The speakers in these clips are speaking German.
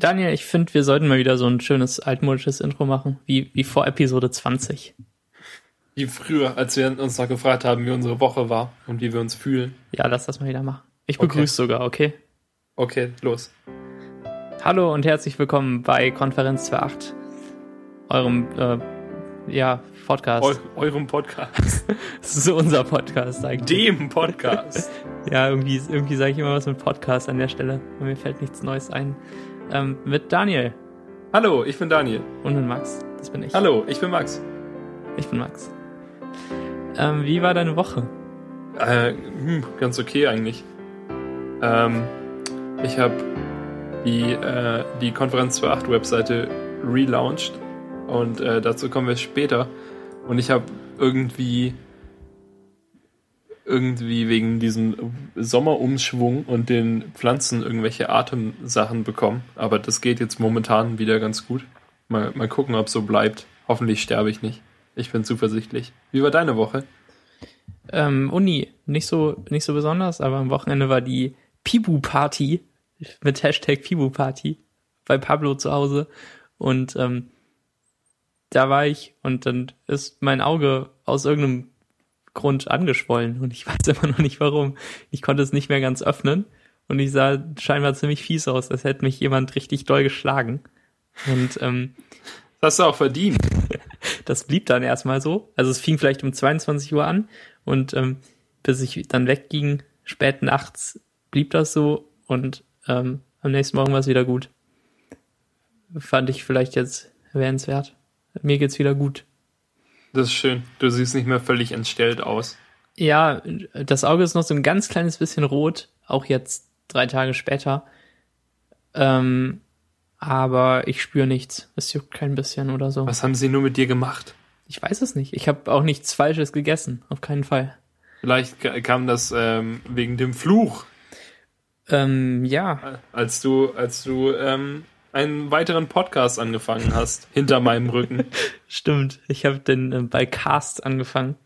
Daniel, ich finde, wir sollten mal wieder so ein schönes altmodisches Intro machen, wie, wie vor Episode 20. Wie früher, als wir uns noch gefragt haben, wie unsere Woche war und wie wir uns fühlen. Ja, lass das mal wieder machen. Ich begrüße Okay. sogar, okay? Okay, los. Hallo und herzlich willkommen bei Konferenz 2.8, eurem, äh, ja, Podcast. Eu eurem Podcast. Das ist so unser Podcast eigentlich. Dem Podcast. Ja, irgendwie, irgendwie sage ich immer was mit Podcast an der Stelle. Und mir fällt nichts Neues ein. Ähm, mit Daniel Hallo, ich bin Daniel. und mit Max. Das bin ich. Hallo, ich bin Max. Ich bin Max. Ähm, wie war deine Woche? Äh, hm, ganz okay eigentlich. Ähm, ich habe die, äh, die Konferenz 2.8 Webseite relaunched und äh, dazu kommen wir später. Und ich habe irgendwie irgendwie wegen diesem Sommerumschwung und den Pflanzen irgendwelche Atemsachen bekommen. Aber das geht jetzt momentan wieder ganz gut. Mal, mal gucken, ob so bleibt. Hoffentlich sterbe ich nicht. Ich bin zuversichtlich. Wie war deine Woche? Ähm, Uni, nicht so, nicht so besonders, aber am Wochenende war die Pibu-Party mit Hashtag Pibu-Party bei Pablo zu Hause. Und ähm, da war ich und dann ist mein Auge aus irgendeinem Grund angeschwollen und ich weiß immer noch nicht warum. Ich konnte es nicht mehr ganz öffnen und ich sah scheinbar ziemlich fies aus, als hätte mich jemand richtig doll geschlagen. Und ähm, Das hast du auch verdient. das blieb dann erstmal so. Also es fing vielleicht um 22 Uhr an und ähm, bis ich dann wegging, spät nachts, blieb das so und ähm, am nächsten Morgen war es wieder gut. Fand ich vielleicht jetzt erwähnenswert. Mir geht's wieder gut. Das ist schön. Du siehst nicht mehr völlig entstellt aus. Ja, das Auge ist noch so ein ganz kleines bisschen rot, auch jetzt drei Tage später. Ähm, aber ich spüre nichts. Es juckt kein bisschen oder so. Was haben sie nur mit dir gemacht? Ich weiß es nicht. Ich habe auch nichts Falsches gegessen. Auf keinen Fall. Vielleicht ka- kam das ähm, wegen dem Fluch, Ähm, ja, als du, als du ähm, einen weiteren Podcast angefangen hast, hinter meinem Rücken. stimmt. Ich habe den äh, bei Cast angefangen.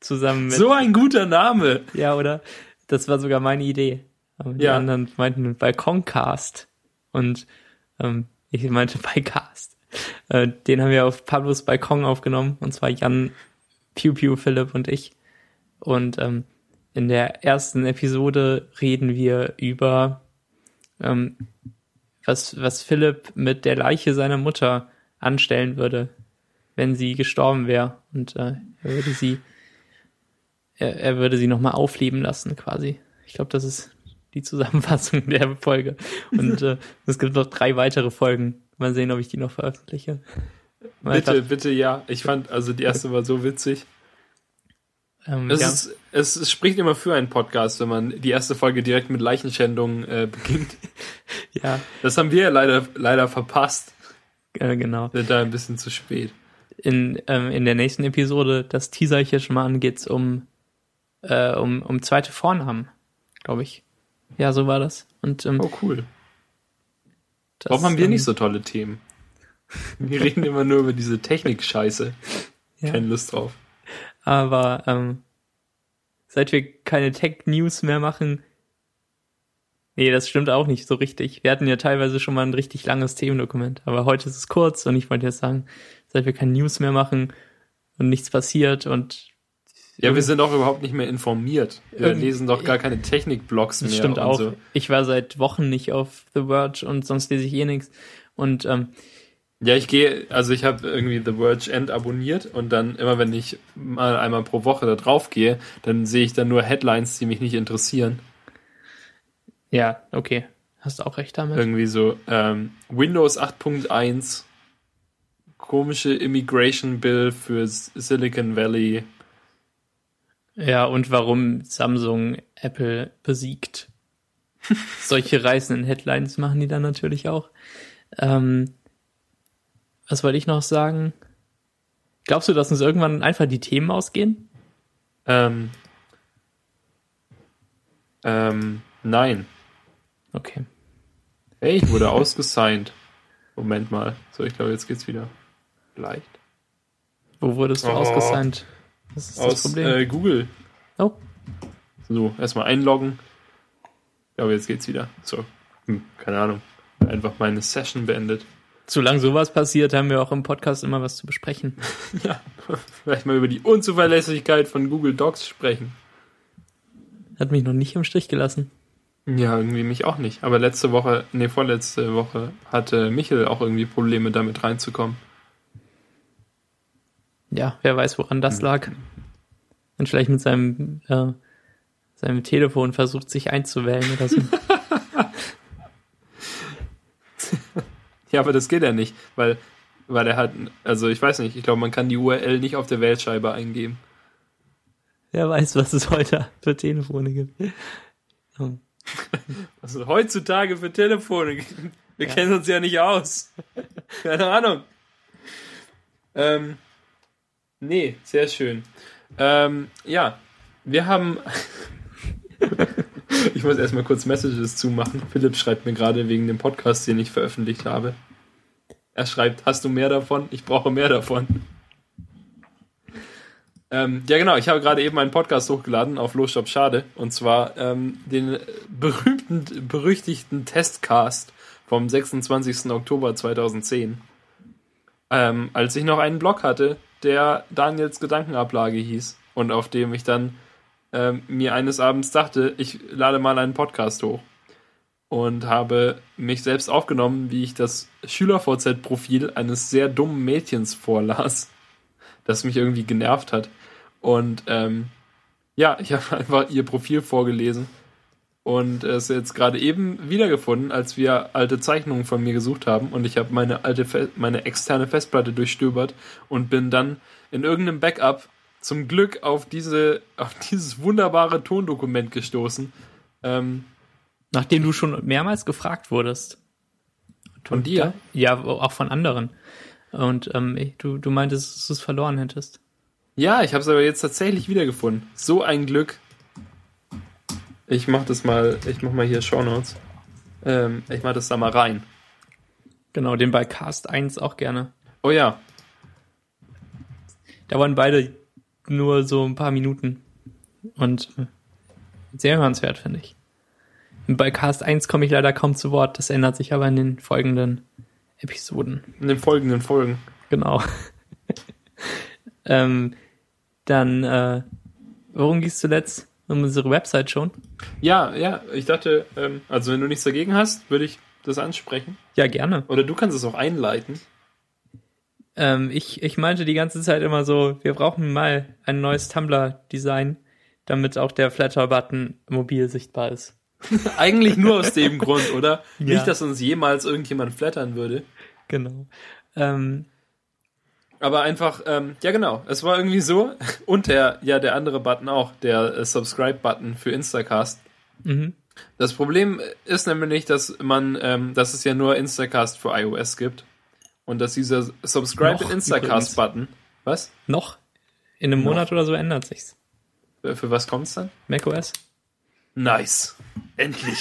Zusammen mit. So ein guter Name. Ja, oder? Das war sogar meine Idee. Aber die Ja. anderen meinten Balkoncast. Und ähm, ich meinte bei Cast. Äh, den haben wir auf Pablos Balkon aufgenommen. Und zwar Jan, Pew Pew, Philipp und ich. Und ähm, in der ersten Episode reden wir über ähm, was, was Philipp mit der Leiche seiner Mutter anstellen würde, wenn sie gestorben wäre. Und äh, er würde sie er, er würde sie nochmal aufleben lassen, quasi. Ich glaube, das ist die Zusammenfassung der Folge. Und äh, es gibt noch drei weitere Folgen. Mal sehen, ob ich die noch veröffentliche. Mal Bitte, bitte, ja. Ich fand, also die erste war so witzig. Ähm, Es, ja, ist, es, es spricht immer für einen Podcast, wenn man die erste Folge direkt mit Leichenschändung äh, beginnt. ja Das haben wir ja leider, leider verpasst. äh, genau. Sind da ein bisschen zu spät. In, ähm, in der nächsten Episode, das teaser ich hier schon mal an, geht's um, äh, um, um zweite Vornamen, glaube ich. Ja, so war das. Und ähm, Oh, cool. das, Warum haben wir ähm, nicht so tolle Themen? Wir reden immer nur über diese Technik-Scheiße. Ja. Keine Lust drauf. Aber ähm, seit wir keine Tech-News mehr machen, nee, das stimmt auch nicht so richtig. Wir hatten ja teilweise schon mal ein richtig langes Themendokument, aber heute ist es kurz und ich wollte jetzt sagen, seit wir keine News mehr machen und nichts passiert und Ja, wir sind auch überhaupt nicht mehr informiert. Wir lesen doch gar keine Technik-Blogs mehr. das stimmt auch. So. Ich war seit Wochen nicht auf The Verge und sonst lese ich eh nichts. Und ähm, Ja, ich gehe, also ich habe irgendwie The Verge End abonniert und dann immer, wenn ich mal einmal pro Woche da drauf gehe, dann sehe ich dann nur Headlines, die mich nicht interessieren. ja, okay, hast du auch recht damit. Irgendwie so ähm, Windows 8.1, komische Immigration Bill für Silicon Valley. Ja, und warum Samsung Apple besiegt. Solche reißenden Headlines machen die dann natürlich auch. Ähm, was wollte ich noch sagen? Glaubst du, dass uns irgendwann einfach die Themen ausgehen? Ähm, ähm, nein. Okay. Hey, ich wurde ausgesigned. Moment mal. So, ich glaube, jetzt geht's wieder. Vielleicht. Wo wurdest du Oh. ausgesigned? Das ist das Aus Problem. äh, Google. oh, So, erstmal einloggen. Ich glaube, jetzt geht's wieder. So, hm, keine Ahnung. einfach meine Session beendet. Solange sowas passiert, haben wir auch im Podcast immer was zu besprechen. Ja, vielleicht mal über die Unzuverlässigkeit von Google Docs sprechen. Hat mich noch nicht im Stich gelassen. Ja, irgendwie mich auch nicht. Aber letzte Woche, nee, vorletzte Woche hatte Michel auch irgendwie Probleme damit reinzukommen. Ja, wer weiß, woran das lag. Und vielleicht mit seinem, äh, seinem Telefon versucht, sich einzuwählen oder so. Ja, aber das geht ja nicht, weil, weil er hat, also ich weiß nicht, ich glaube, man kann die URL nicht auf der Wählscheibe eingeben. wer weiß, was es heute für Telefone gibt. Oh. Also heutzutage für Telefone. Wir Ja. kennen uns ja nicht aus. Keine Ahnung. Ähm, nee, sehr schön. Ähm, ja, wir haben. ich muss erstmal kurz Messages zumachen. Philipp schreibt mir gerade wegen dem Podcast, den ich veröffentlicht habe. Er schreibt, hast du mehr davon? Ich brauche mehr davon. Ähm, ja, genau. Ich habe gerade eben einen Podcast hochgeladen auf Losstop Schade. Und zwar ähm, den berühmten, berüchtigten Testcast vom 26. Oktober 2010. Ähm, als ich noch einen Blog hatte, der Daniels Gedankenablage hieß. Und auf dem ich dann ähm, mir eines Abends dachte, ich lade mal einen Podcast hoch. Und habe mich selbst aufgenommen, wie ich das Schüler-VZ-Profil eines sehr dummen Mädchens vorlas das mich irgendwie genervt hat. Und ähm, ja, ich habe einfach ihr Profil vorgelesen und es jetzt gerade eben wiedergefunden, als wir alte Zeichnungen von mir gesucht haben und ich habe meine alte, meine externe Festplatte durchstöbert und bin dann in irgendeinem Backup zum Glück auf diese, auf dieses wunderbare Tondokument gestoßen. Ähm, Nachdem du schon mehrmals gefragt wurdest. von dir? Ja, auch von anderen. Und ähm, du, du meintest, dass du es verloren hättest. Ja, ich habe es aber jetzt tatsächlich wiedergefunden. So ein Glück. Ich mach das mal, ich mach mal hier Shownotes. Ähm, ich mach das da mal rein. Genau, den bei Cast 1 auch gerne. Oh ja, Da waren beide nur so ein paar Minuten. Und äh, sehr hörenswert, finde ich. Bei Cast 1 komme ich leider kaum zu Wort. Das ändert sich aber in den folgenden Episoden. in den folgenden Folgen. Genau. ähm, dann, äh, worum ging es zuletzt? Um unsere Website schon? Ja, ja, ich dachte, ähm, also wenn du nichts dagegen hast, würde ich das ansprechen. Ja, gerne. Oder du kannst es auch einleiten. Ähm, ich, ich meinte die ganze Zeit immer so, wir brauchen mal ein neues Tumblr-Design, damit auch der Flatter-Button mobil sichtbar ist. Eigentlich nur aus dem Grund, oder? Ja. Nicht, dass uns jemals irgendjemand flattern würde. Genau. Ähm, Aber einfach, ähm, ja genau, es war irgendwie so. Und der, ja, der andere Button auch, der äh, Subscribe-Button für Instacast. mhm. Das Problem ist nämlich, dass man, ähm, dass es ja nur Instacast für iOS gibt. Und dass dieser Subscribe Noch Instacast-Button, was? Noch in einem Noch. Monat oder so ändert sich's. Äh, Für was kommt's dann? macOS? Nice. Endlich.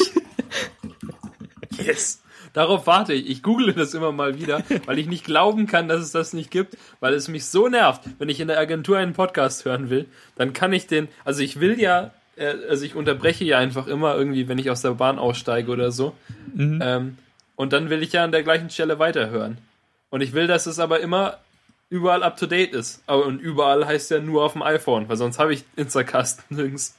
yes. Darauf warte ich. Ich google das immer mal wieder, weil ich nicht glauben kann, dass es das nicht gibt, weil es mich so nervt, wenn ich in der Agentur einen Podcast hören will, dann kann ich den, also ich will ja, äh, also ich unterbreche ja einfach immer irgendwie, wenn ich aus der Bahn aussteige oder so. Mhm. Ähm, und dann will ich ja an der gleichen Stelle weiterhören. Und ich will, dass es aber immer überall up to date ist. Aber und überall heißt ja nur auf dem iPhone, weil sonst habe ich Instacast nirgends.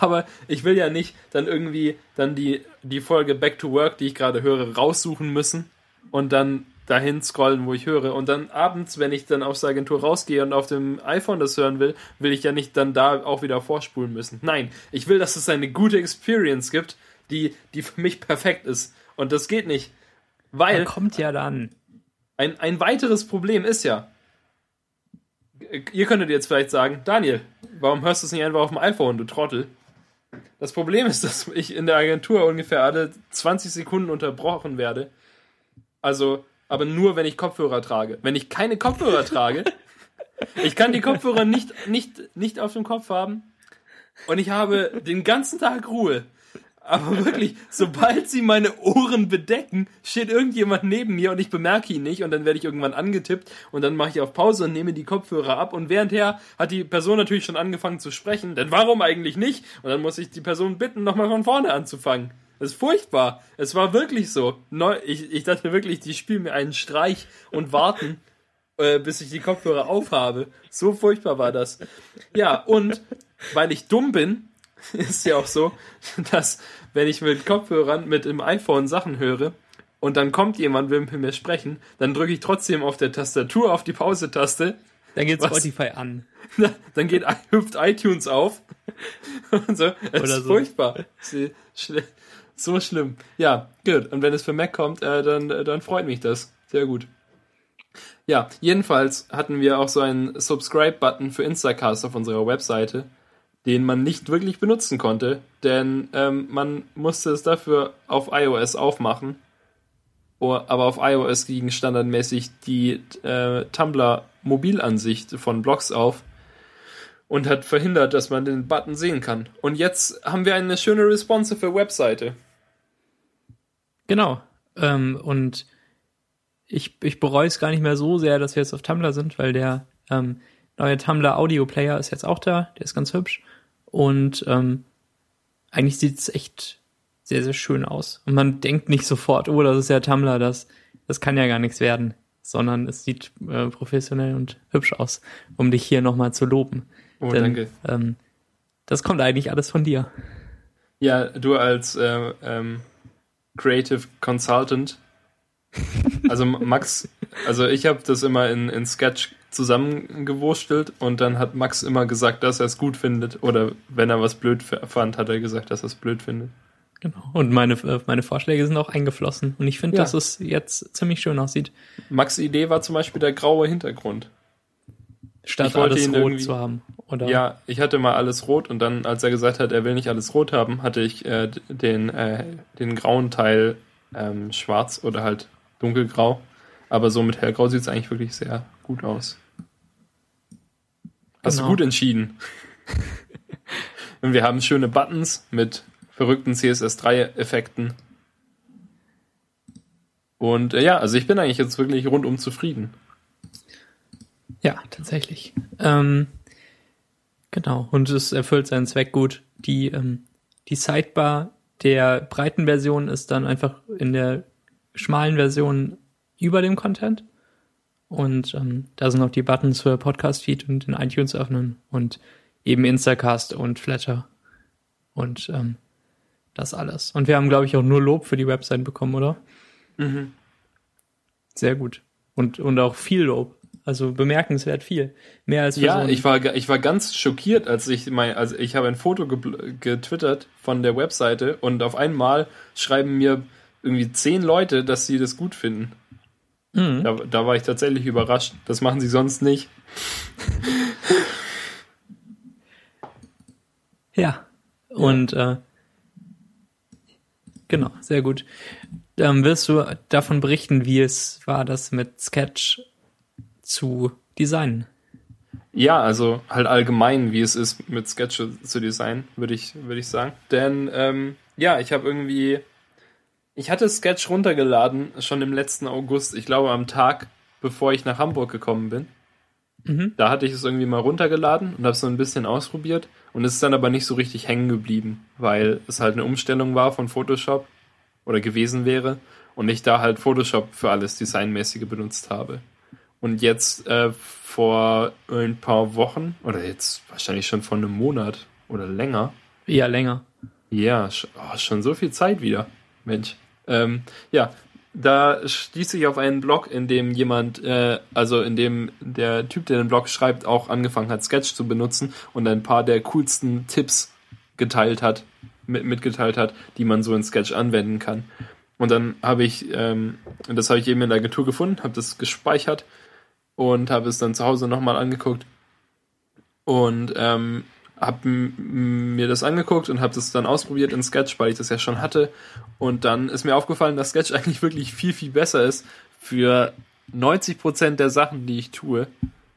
Aber ich will ja nicht dann irgendwie dann die, die Folge Back to Work, die ich gerade höre, raussuchen müssen und dann dahin scrollen, wo ich höre. Und dann abends, wenn ich dann aus der Agentur rausgehe und auf dem iPhone das hören will, will ich ja nicht dann da auch wieder vorspulen müssen. Nein, ich will, dass es eine gute Experience gibt, die, die für mich perfekt ist. Und das geht nicht. Weil kommt ja dann. Ein, ein weiteres Problem ist ja, ihr könntet jetzt vielleicht sagen, Daniel, warum hörst du es nicht einfach auf dem iPhone, du Trottel? Das Problem ist, dass ich in der Agentur ungefähr alle 20 Sekunden unterbrochen werde. Also, aber nur, wenn ich Kopfhörer trage. Wenn ich keine Kopfhörer trage, ich kann die Kopfhörer nicht, nicht, nicht auf dem Kopf haben und ich habe den ganzen Tag Ruhe. Aber wirklich, sobald sie meine Ohren bedecken, steht irgendjemand neben mir und ich bemerke ihn nicht und dann werde ich irgendwann angetippt und dann mache ich auf Pause und nehme die Kopfhörer ab und währendher hat die Person natürlich schon angefangen zu sprechen, denn warum eigentlich nicht? Und dann muss ich die Person bitten, nochmal von vorne anzufangen. Das ist furchtbar. Es war wirklich so. Ich, ich dachte wirklich, die spielen mir einen Streich und warten, äh, bis ich die Kopfhörer aufhabe. So furchtbar war das. Ja, und weil ich dumm bin, ist ja auch so, dass wenn ich mit Kopfhörern mit dem iPhone Sachen höre und dann kommt jemand, will mit mir sprechen, dann drücke ich trotzdem auf der Tastatur auf die Pause-Taste. Dann geht Spotify an. Dann geht, hüpft iTunes auf. Und so. Es ist so. furchtbar. So schlimm. Ja, gut. Und wenn es für Mac kommt, äh, dann, äh, dann freut mich das. Sehr gut. Ja, jedenfalls hatten wir auch so einen Subscribe-Button für Instacast auf unserer Webseite den man nicht wirklich benutzen konnte, denn ähm, man musste es dafür auf iOS aufmachen. Oh, aber auf iOS ging standardmäßig die äh, Tumblr Mobilansicht von Blogs auf und hat verhindert, dass man den Button sehen kann. Und jetzt haben wir eine schöne responsive Webseite. Genau. Ähm, und ich, ich bereue es gar nicht mehr so sehr, dass wir jetzt auf Tumblr sind, weil der ähm, neue Tumblr Audio Player ist jetzt auch da. Der ist ganz hübsch. Und ähm, eigentlich sieht es echt sehr, sehr schön aus. Und man denkt nicht sofort, oh, das ist ja Tumblr, das, das kann ja gar nichts werden, sondern es sieht äh, professionell und hübsch aus, um dich hier nochmal zu loben. Oh, Denn, danke. Ähm, das kommt eigentlich alles von dir. Ja, du als äh, ähm, Creative Consultant. Also Max, also ich habe das immer in, in Sketch zusammengewurstelt und dann hat Max immer gesagt, dass er es gut findet oder wenn er was blöd fand, hat er gesagt, dass er es blöd findet. Genau. Und meine, äh, meine Vorschläge sind auch eingeflossen und ich finde, ja. dass es jetzt ziemlich schön aussieht. Max' Idee war zum Beispiel der graue Hintergrund. Statt alles rot zu haben. Oder? Ja, ich hatte mal alles rot und dann, als er gesagt hat, er will nicht alles rot haben, hatte ich äh, den, äh, den grauen Teil ähm, schwarz oder halt dunkelgrau. Aber so mit hellgrau sieht es eigentlich wirklich sehr gut aus. Hast genau. du gut entschieden. Und wir haben schöne Buttons mit verrückten CSS3-Effekten. Und äh, ja, also ich bin eigentlich jetzt wirklich rundum zufrieden. Ja, tatsächlich. Ähm, genau, und es erfüllt seinen Zweck gut. Die, ähm, die Sidebar der breiten Version ist dann einfach in der schmalen Version über dem Content. Und ähm, da sind noch die Buttons für Podcast-Feed und in iTunes öffnen und eben Instacast und Flatter. Und ähm, das alles. Und wir haben, glaube ich, auch nur Lob für die Website bekommen, oder? Mhm. Sehr gut. Und, und auch viel Lob. Also bemerkenswert viel. Mehr als Ja, so ich war, ich war ganz schockiert, als ich mein, also ich habe ein Foto getwittert von der Webseite und auf einmal schreiben mir irgendwie zehn Leute, dass sie das gut finden. Mhm. Da, da war ich tatsächlich überrascht. Das machen sie sonst nicht. ja. Und äh, genau, sehr gut. Dann wirst du davon berichten, wie es war, das mit Sketch zu designen. Ja, also halt allgemein, wie es ist, mit Sketch zu designen, würde ich, würde ich sagen. Denn ähm, ja, ich habe irgendwie ich hatte Sketch runtergeladen, schon im letzten August, ich glaube am Tag, bevor ich nach Hamburg gekommen bin. Mhm. Da hatte ich es irgendwie mal runtergeladen und habe es so ein bisschen ausprobiert und es ist dann aber nicht so richtig hängen geblieben, weil es halt eine Umstellung war von Photoshop oder gewesen wäre und ich da halt Photoshop für alles Designmäßige benutzt habe. Und jetzt äh, vor ein paar Wochen oder jetzt wahrscheinlich schon vor einem Monat oder länger. Ja, länger. Ja, oh, schon so viel Zeit wieder. Mensch. Ähm, ja, da stieß ich auf einen Blog, in dem jemand, äh, also in dem der Typ, der den Blog schreibt, auch angefangen hat, Sketch zu benutzen und ein paar der coolsten Tipps geteilt hat, mit, mitgeteilt hat, die man so in Sketch anwenden kann. Und dann habe ich, ähm, das habe ich eben in der Agentur gefunden, habe das gespeichert und habe es dann zu Hause nochmal angeguckt. Und ähm, habe mir das angeguckt und habe das dann ausprobiert in Sketch, weil ich das ja schon hatte. Und dann ist mir aufgefallen, dass Sketch eigentlich wirklich viel, viel besser ist für 90% der Sachen, die ich tue,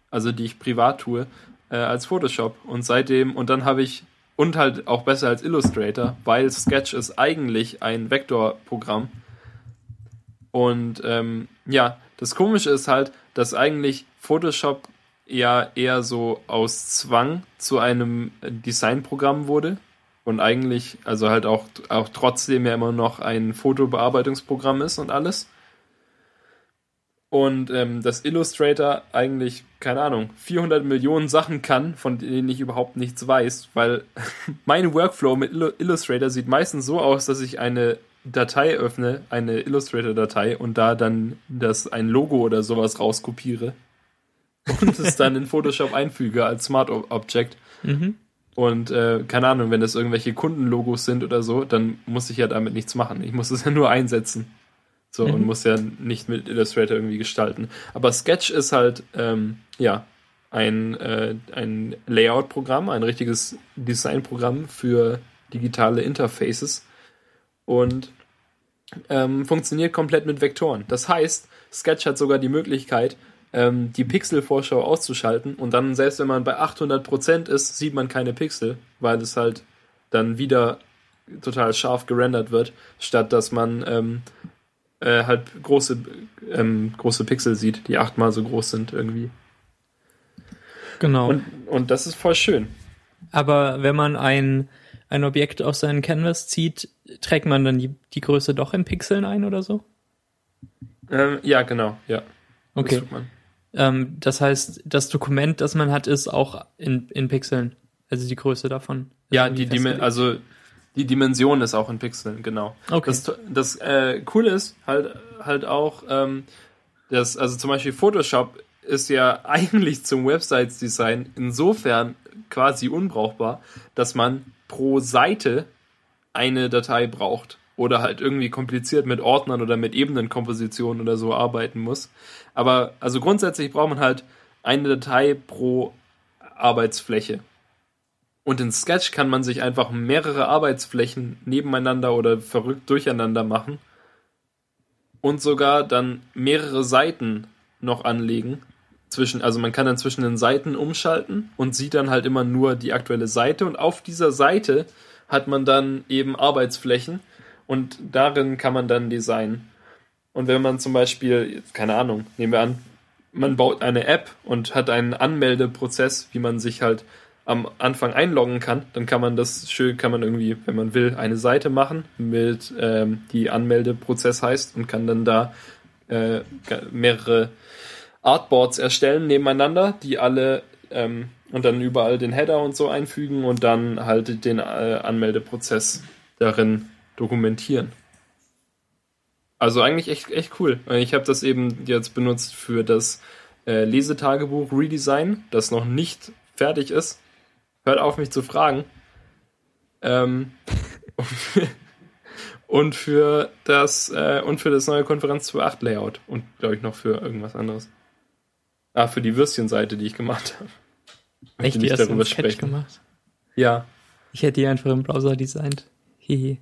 also die ich privat tue, äh, als Photoshop. Und seitdem, und dann habe ich, und halt auch besser als Illustrator, weil Sketch ist eigentlich ein Vektorprogramm. Und ähm, ja, das Komische ist halt, dass eigentlich Photoshop ja eher so aus Zwang zu einem Designprogramm wurde. und eigentlich, also halt auch, auch trotzdem ja immer noch ein Fotobearbeitungsprogramm ist und alles. Und ähm, das Illustrator eigentlich, keine Ahnung, 400 Millionen Sachen kann, von denen ich überhaupt nichts weiß, weil mein Workflow mit Illustrator sieht meistens so aus, dass ich eine Datei öffne, eine Illustrator-Datei und da dann das ein Logo oder sowas rauskopiere und es dann in Photoshop einfüge als Smart Object. Mhm. Und äh, keine Ahnung, wenn das irgendwelche Kundenlogos sind oder so, dann muss ich ja damit nichts machen. Ich muss es ja nur einsetzen. So, mhm. und muss ja nicht mit Illustrator irgendwie gestalten. Aber Sketch ist halt, ähm, ja, ein, äh, ein Layout-Programm, ein richtiges Design-Programm für digitale Interfaces und ähm, funktioniert komplett mit Vektoren. Das heißt, Sketch hat sogar die Möglichkeit, ähm, die Pixelvorschau auszuschalten und dann, selbst wenn man bei 800% ist, sieht man keine Pixel, weil es halt dann wieder total scharf gerendert wird, statt dass man ähm, äh, halt große, ähm, große Pixel sieht, die achtmal so groß sind irgendwie. Genau. Und, und das ist voll schön. Aber wenn man ein, ein Objekt auf seinen Canvas zieht, trägt man dann die, die Größe doch in Pixeln ein oder so? Ähm, ja, genau, ja. Okay. Das, ähm, das heißt, das Dokument, das man hat, ist auch in, in Pixeln. Also die Größe davon. Ja, die, die, also die Dimension ist auch in Pixeln, genau. Okay. Das, das äh, Coole ist halt, halt auch, ähm, dass, also zum Beispiel Photoshop ist ja eigentlich zum Websites-Design insofern quasi unbrauchbar, dass man pro Seite eine Datei braucht oder halt irgendwie kompliziert mit Ordnern oder mit Ebenenkompositionen oder so arbeiten muss. Aber also grundsätzlich braucht man halt eine Datei pro Arbeitsfläche. Und in Sketch kann man sich einfach mehrere Arbeitsflächen nebeneinander oder verrückt durcheinander machen und sogar dann mehrere Seiten noch anlegen. Zwischen, also man kann dann zwischen den Seiten umschalten und sieht dann halt immer nur die aktuelle Seite und auf dieser Seite hat man dann eben Arbeitsflächen und darin kann man dann designen. Und wenn man zum Beispiel, keine Ahnung, nehmen wir an, man baut eine App und hat einen Anmeldeprozess, wie man sich halt am Anfang einloggen kann, dann kann man das schön, kann man irgendwie, wenn man will, eine Seite machen, mit ähm, die Anmeldeprozess heißt und kann dann da äh, mehrere Artboards erstellen nebeneinander, die alle ähm, und dann überall den Header und so einfügen und dann halt den äh, Anmeldeprozess darin dokumentieren. Also eigentlich echt, echt cool. Ich habe das eben jetzt benutzt für das äh, Lesetagebuch Redesign, das noch nicht fertig ist. Hört auf, mich zu fragen. Ähm, und für das äh, und für das neue Konferenz 2.8 Layout und glaube ich noch für irgendwas anderes. Ah, für die Würstchenseite, die ich gemacht habe. Echt, die hast darüber sprechen. gemacht? Ja. Ich hätte die einfach im Browser designt. Hihi.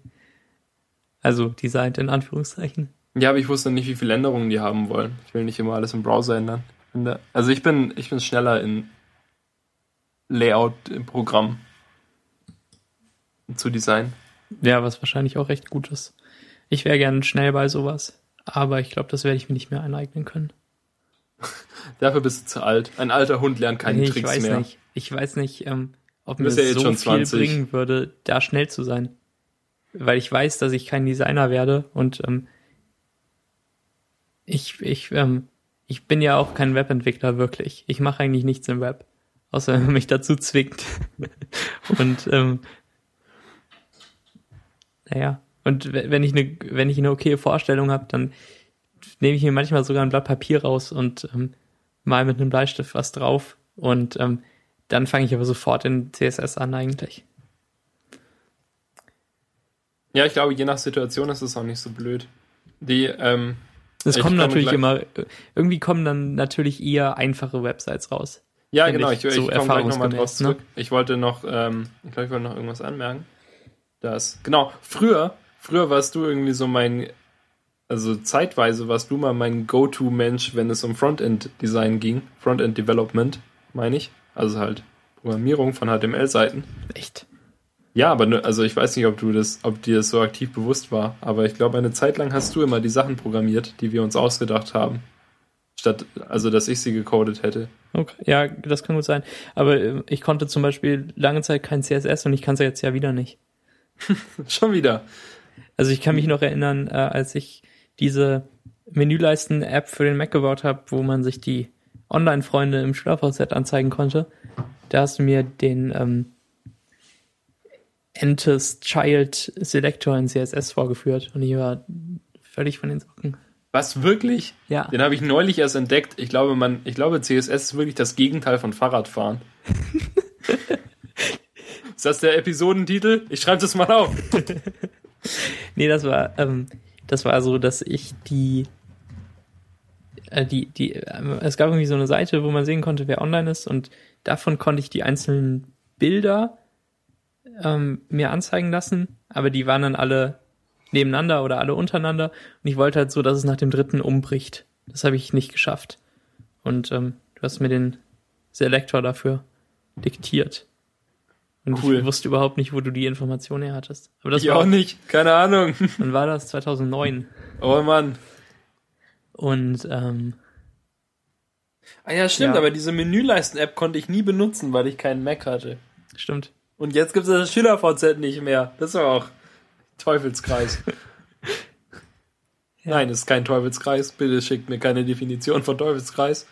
Also designt in Anführungszeichen. Ja, aber ich wusste nicht, wie viele Änderungen die haben wollen. Ich will nicht immer alles im Browser ändern. Also ich bin, ich bin schneller in Layout im Programm zu designen. Ja, was wahrscheinlich auch recht gut ist. Ich wäre gerne schnell bei sowas, aber ich glaube, das werde ich mir nicht mehr aneignen können. Dafür bist du zu alt. Ein alter Hund lernt keine nee, Tricks ich weiß mehr. Nicht. Ich weiß nicht, ähm, ob mir das ja so viel 20. bringen würde, da schnell zu sein. Weil ich weiß, dass ich kein Designer werde und ähm, ich, ich, ähm, ich bin ja auch kein Webentwickler wirklich. Ich mache eigentlich nichts im Web außer wenn man mich dazu zwingt. und ähm, naja, und wenn ich eine, wenn ich eine okay Vorstellung habe, dann nehme ich mir manchmal sogar ein Blatt Papier raus und ähm, mal mit einem Bleistift was drauf und ähm, dann fange ich aber sofort in CSS an eigentlich. Ja, ich glaube, je nach Situation ist es auch nicht so blöd. Die, ähm, es kommen natürlich immer, irgendwie kommen dann natürlich eher einfache Websites raus. Ja, genau, ich, ich, so ich komme gleich nochmal drauf ne? zurück. Ne? Ich wollte noch, ähm, ich glaube, ich wollte noch irgendwas anmerken. Das, genau, früher, früher warst du irgendwie so mein, also zeitweise warst du mal mein Go-To-Mensch, wenn es um Frontend-Design ging. Frontend-Development, meine ich. Also halt Programmierung von HTML-Seiten. Echt? Ja, aber nur, also ich weiß nicht, ob du das, ob dir das so aktiv bewusst war, aber ich glaube, eine Zeit lang hast du immer die Sachen programmiert, die wir uns ausgedacht haben statt also dass ich sie gecodet hätte. Okay, ja, das kann gut sein. Aber äh, ich konnte zum Beispiel lange Zeit kein CSS und ich kann es ja jetzt ja wieder nicht. Schon wieder. Also ich kann mich noch erinnern, äh, als ich diese Menüleisten-App für den Mac gebaut habe, wo man sich die Online-Freunde im Schlafhaus-Set anzeigen konnte. Da hast du mir den ähm, Entes Child Selector in CSS vorgeführt und ich war völlig von den Socken. Was wirklich? Ja. Den habe ich neulich erst entdeckt. Ich glaube, man, ich glaube, CSS ist wirklich das Gegenteil von Fahrradfahren. ist das der Episodentitel? Ich schreibe das mal auf. nee, das war, ähm, das war so, dass ich die, äh, die, die, äh, es gab irgendwie so eine Seite, wo man sehen konnte, wer online ist und davon konnte ich die einzelnen Bilder ähm, mir anzeigen lassen, aber die waren dann alle nebeneinander oder alle untereinander und ich wollte halt so, dass es nach dem dritten umbricht. Das habe ich nicht geschafft. Und ähm, du hast mir den Selektor dafür diktiert. Und Cool. ich wusste überhaupt nicht, wo du die Information her hattest. Aber das ich war, auch nicht. Keine Ahnung. Wann war das? 2009. Oh Mann. Und ähm, Ah ja, stimmt, Ja. aber diese Menüleisten-App konnte ich nie benutzen, weil ich keinen Mac hatte. stimmt. Und jetzt gibt es das Schüler-VZ nicht mehr. Das ist auch Teufelskreis. Ja. Nein, es ist kein Teufelskreis. Bitte schickt mir keine Definition von Teufelskreis.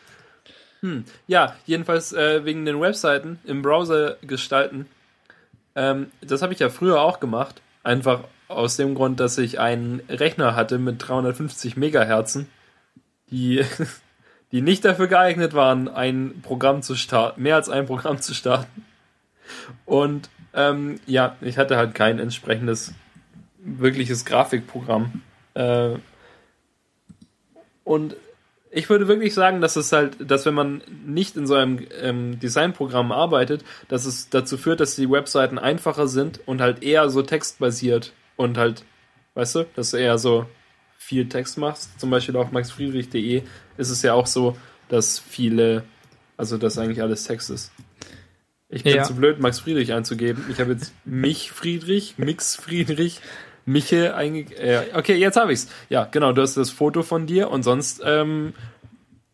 Hm. Ja, jedenfalls äh, wegen den Webseiten im Browser gestalten. Ähm, das habe ich ja früher auch gemacht. Einfach aus dem Grund, dass ich einen Rechner hatte mit 350 Megahertzen, die, die nicht dafür geeignet waren, ein Programm zu starten, mehr als ein Programm zu starten. Und ähm, ja, ich hatte halt kein entsprechendes wirkliches Grafikprogramm. Äh, und ich würde wirklich sagen, dass es halt, dass wenn man nicht in so einem ähm, Designprogramm arbeitet, dass es dazu führt, dass die Webseiten einfacher sind und halt eher so textbasiert und halt, weißt du, dass du eher so viel Text machst. Zum Beispiel auf maxfriedrich.de ist es ja auch so, dass viele, also dass eigentlich alles Text ist. Ich bin Ja. zu blöd, Max Friedrich einzugeben. Ich habe jetzt mich Friedrich, Mix Friedrich, Miche eingegeben. Äh, okay, jetzt habe ich's. Ja, genau, du hast das Foto von dir und sonst, ähm,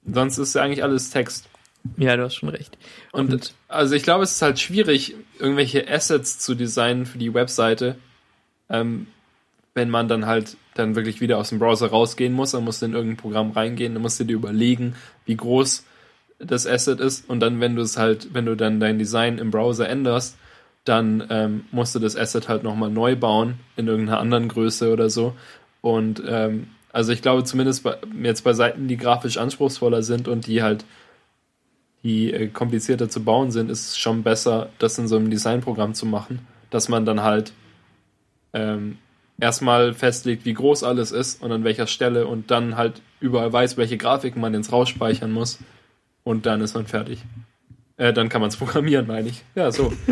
sonst ist ja eigentlich alles Text. Ja, du hast schon recht. Und, also ich glaube, es ist halt schwierig, irgendwelche Assets zu designen für die Webseite, ähm, wenn man dann halt dann wirklich wieder aus dem Browser rausgehen muss, dann musst du in irgendein Programm reingehen, dann musst du dir überlegen, wie groß das Asset ist und dann, wenn du es halt, wenn du dann dein Design im Browser änderst, dann ähm, musst du das Asset halt nochmal neu bauen in irgendeiner anderen Größe oder so. Und ähm, also ich glaube zumindest bei, jetzt bei Seiten, die grafisch anspruchsvoller sind und die halt die äh, komplizierter zu bauen sind, ist es schon besser, das in so einem Designprogramm zu machen, dass man dann halt ähm, erstmal festlegt, wie groß alles ist und an welcher Stelle und dann halt überall weiß, welche Grafiken man ins rausspeichern muss und dann ist man fertig. Äh, dann kann man es programmieren, meine ich. Ja, so.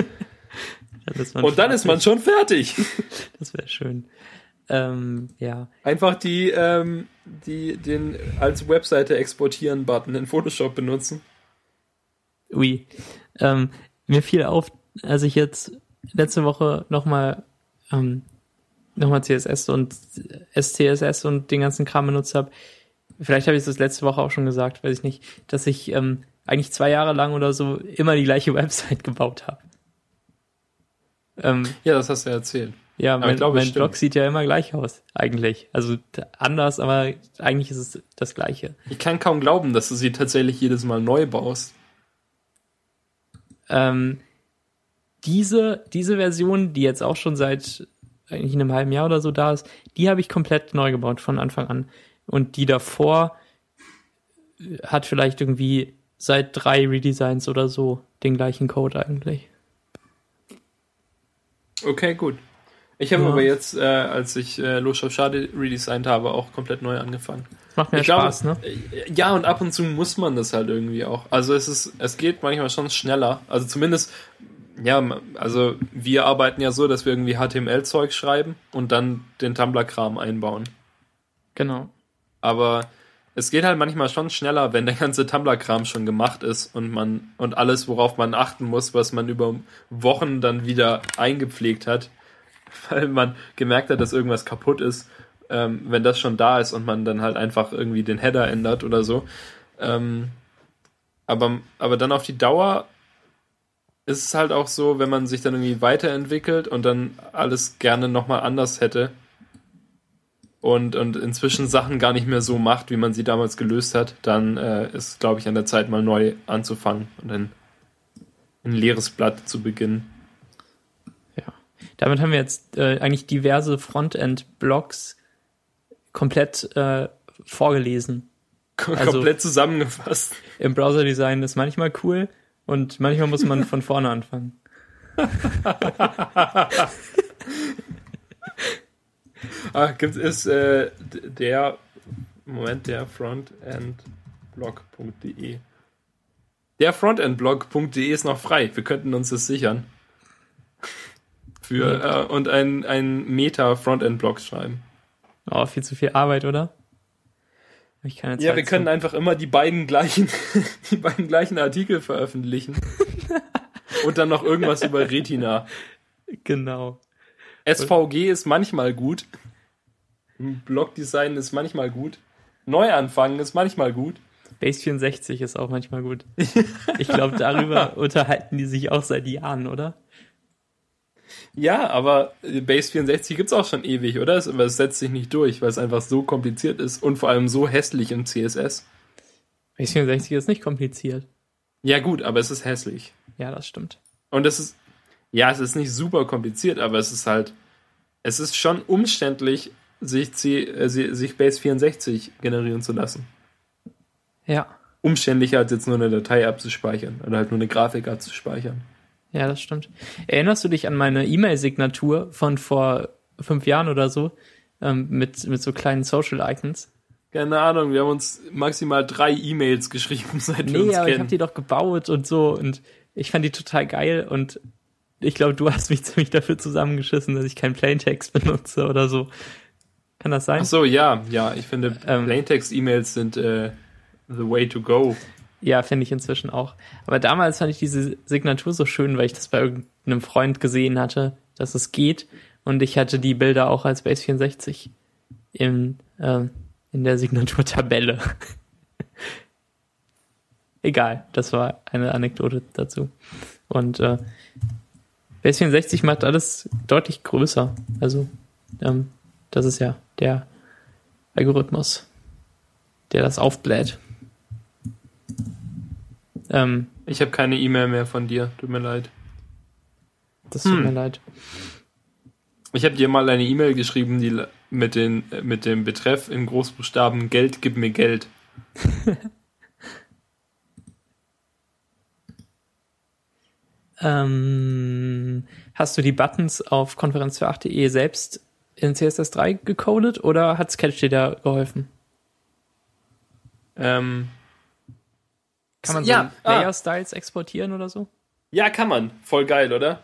Dann Und dann ist man schon fertig. Das wäre schön. Ähm, ja. Einfach die, ähm, die, den als Webseite exportieren Button in Photoshop benutzen. Ui. Ähm, mir fiel auf, als ich jetzt letzte Woche nochmal ähm, nochmal CSS und SCSS und den ganzen Kram benutzt habe. Vielleicht habe ich es das letzte Woche auch schon gesagt, weiß ich nicht, dass ich ähm, eigentlich zwei Jahre lang oder so immer die gleiche Website gebaut habe. Ähm, Ja, das hast du ja erzählt. ja, mein, glaube, mein. Blog sieht ja immer gleich aus, eigentlich. Also anders, aber eigentlich ist es das Gleiche. Ich kann kaum glauben, dass du sie tatsächlich jedes Mal neu baust. Ähm, diese, diese Version, die jetzt auch schon seit eigentlich einem halben Jahr oder so da ist, die habe ich komplett neu gebaut von Anfang an. Und die davor äh, hat vielleicht irgendwie seit drei Redesigns oder so den gleichen Code eigentlich. Okay, gut. Ich habe Ja. aber jetzt, äh, als ich äh, Loschow Schade redesigned habe, auch komplett neu angefangen. Macht mir ich glaube, Spaß, ne? äh, Ja, und ab und zu muss man das halt irgendwie auch. Also es ist, es geht manchmal schon schneller. Also zumindest, ja, also wir arbeiten ja so, dass wir irgendwie HTML-Zeug schreiben und dann den Tumblr-Kram einbauen. Genau. Aber es geht halt manchmal schon schneller, wenn der ganze Tumblr-Kram schon gemacht ist und man und alles, worauf man achten muss, was man über Wochen dann wieder eingepflegt hat, weil man gemerkt hat, dass irgendwas kaputt ist, ähm, wenn das schon da ist und man dann halt einfach irgendwie den Header ändert oder so. Ähm, aber, aber dann auf die Dauer es ist halt auch so, wenn man sich dann irgendwie weiterentwickelt und dann alles gerne nochmal anders hätte und, und inzwischen Sachen gar nicht mehr so macht, wie man sie damals gelöst hat, dann äh, ist, glaube ich, an der Zeit mal neu anzufangen und dann ein leeres Blatt zu beginnen. Ja. Damit haben wir jetzt äh, eigentlich diverse Frontend-Blogs komplett äh, vorgelesen. Also, komplett zusammengefasst. Im Browser-Design ist manchmal cool und manchmal muss man von vorne anfangen. ah, gibt es äh, der Moment der frontendblog.de. Der frontendblog.de ist noch frei. Wir könnten uns das sichern. Für äh, und ein, ein Meta-Frontend-Blog schreiben. Oh, viel zu viel Arbeit, oder? Ich keine Zeit ja, wir können einfach immer die beiden gleichen, die beiden gleichen Artikel veröffentlichen. und dann noch irgendwas über Retina. Genau. SVG ist manchmal gut. Blogdesign ist manchmal gut. Neuanfangen ist manchmal gut. Base 64 ist auch manchmal gut. Ich glaube, darüber unterhalten die sich auch seit Jahren, oder? Ja, aber Base 64 gibt's auch schon ewig, oder? Es, aber es setzt sich nicht durch, weil es einfach so kompliziert ist und vor allem so hässlich im CSS. Base 64 ist nicht kompliziert. Ja, gut, aber es ist hässlich. Ja, das stimmt. Und es ist, ja, es ist nicht super kompliziert, aber es ist halt, es ist schon umständlich, sich, äh, sich Base 64 generieren zu lassen. Ja. Umständlicher als jetzt nur eine Datei abzuspeichern oder halt nur eine Grafik abzuspeichern. Ja, das stimmt. Erinnerst du dich an meine E-Mail-Signatur von vor fünf Jahren oder so? Ähm, mit, mit so kleinen Social Icons? Keine Ahnung, wir haben uns maximal drei E-Mails geschrieben, seit nee, wir uns aber kennen. ich habe die doch gebaut und so und ich fand die total geil und ich glaube, du hast mich ziemlich dafür zusammengeschissen, dass ich keinen Plaintext benutze oder so. Kann das sein? Ach so, ja, ja, ich finde ähm, Plaintext-E-Mails sind äh, the way to go. Ja, finde ich inzwischen auch. Aber damals fand ich diese Signatur so schön, weil ich das bei irgendeinem Freund gesehen hatte, dass es geht. Und ich hatte die Bilder auch als Base 64 in, äh, in der Signaturtabelle. Egal, das war eine Anekdote dazu. Und äh, Base 64 macht alles deutlich größer. Also, ähm, das ist ja der Algorithmus, der das aufbläht. Ähm, ich habe keine E-Mail mehr von dir, tut mir leid. Das tut hm. mir leid. Ich habe dir mal eine E-Mail geschrieben, die mit, den, mit dem Betreff in Großbuchstaben Geld, gib mir Geld. ähm, hast du die Buttons auf konferenz für 8.de selbst in CSS3 gecodet oder hat Sketch dir da geholfen? Ähm, kann man so ja, ah. Layer-Styles exportieren oder so? Ja, kann man. Voll geil, oder?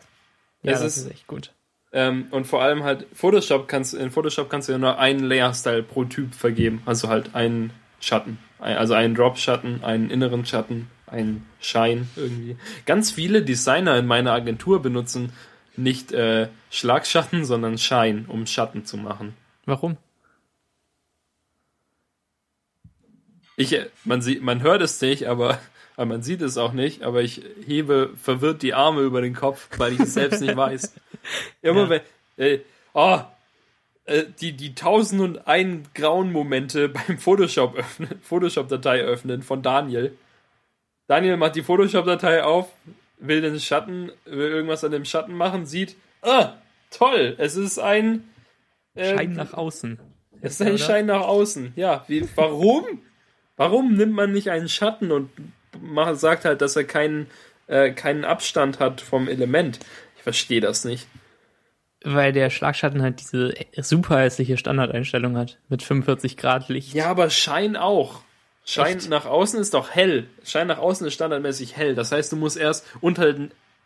Ja, es das ist, ist echt gut. Ähm, und vor allem halt Photoshop kannst in Photoshop kannst du ja nur einen Layer-Style pro Typ vergeben. Also halt einen Schatten. Also einen Drop-Schatten, einen inneren Schatten, einen Shine irgendwie. Ganz viele Designer in meiner Agentur benutzen nicht äh, Schlagschatten, sondern Shine, um Schatten zu machen. Warum? Ich, man sieht, man hört es nicht, aber, man sieht es auch nicht, aber ich hebe verwirrt die Arme über den Kopf, weil ich es selbst nicht weiß. Immer ja. wenn, äh, oh, äh, die, die tausend und ein grauen Momente beim Photoshop öffnen, Photoshop-Datei öffnen von Daniel. Daniel macht die Photoshop-Datei auf, will den Schatten, will irgendwas an dem Schatten machen, sieht, ah, toll, es ist ein, äh, Schein nach außen. Es ist ein oder? Schein nach außen. Ja, wie, warum? Warum nimmt man nicht einen Schatten und macht, sagt halt, dass er keinen, äh, keinen Abstand hat vom Element? Ich verstehe das nicht. Weil der Schlagschatten halt diese super hässliche Standardeinstellung hat. Mit 45 Grad Licht. Ja, aber Schein auch. Schein Echt? nach außen ist doch hell. Schein nach außen ist standardmäßig hell. Das heißt, du musst erst unter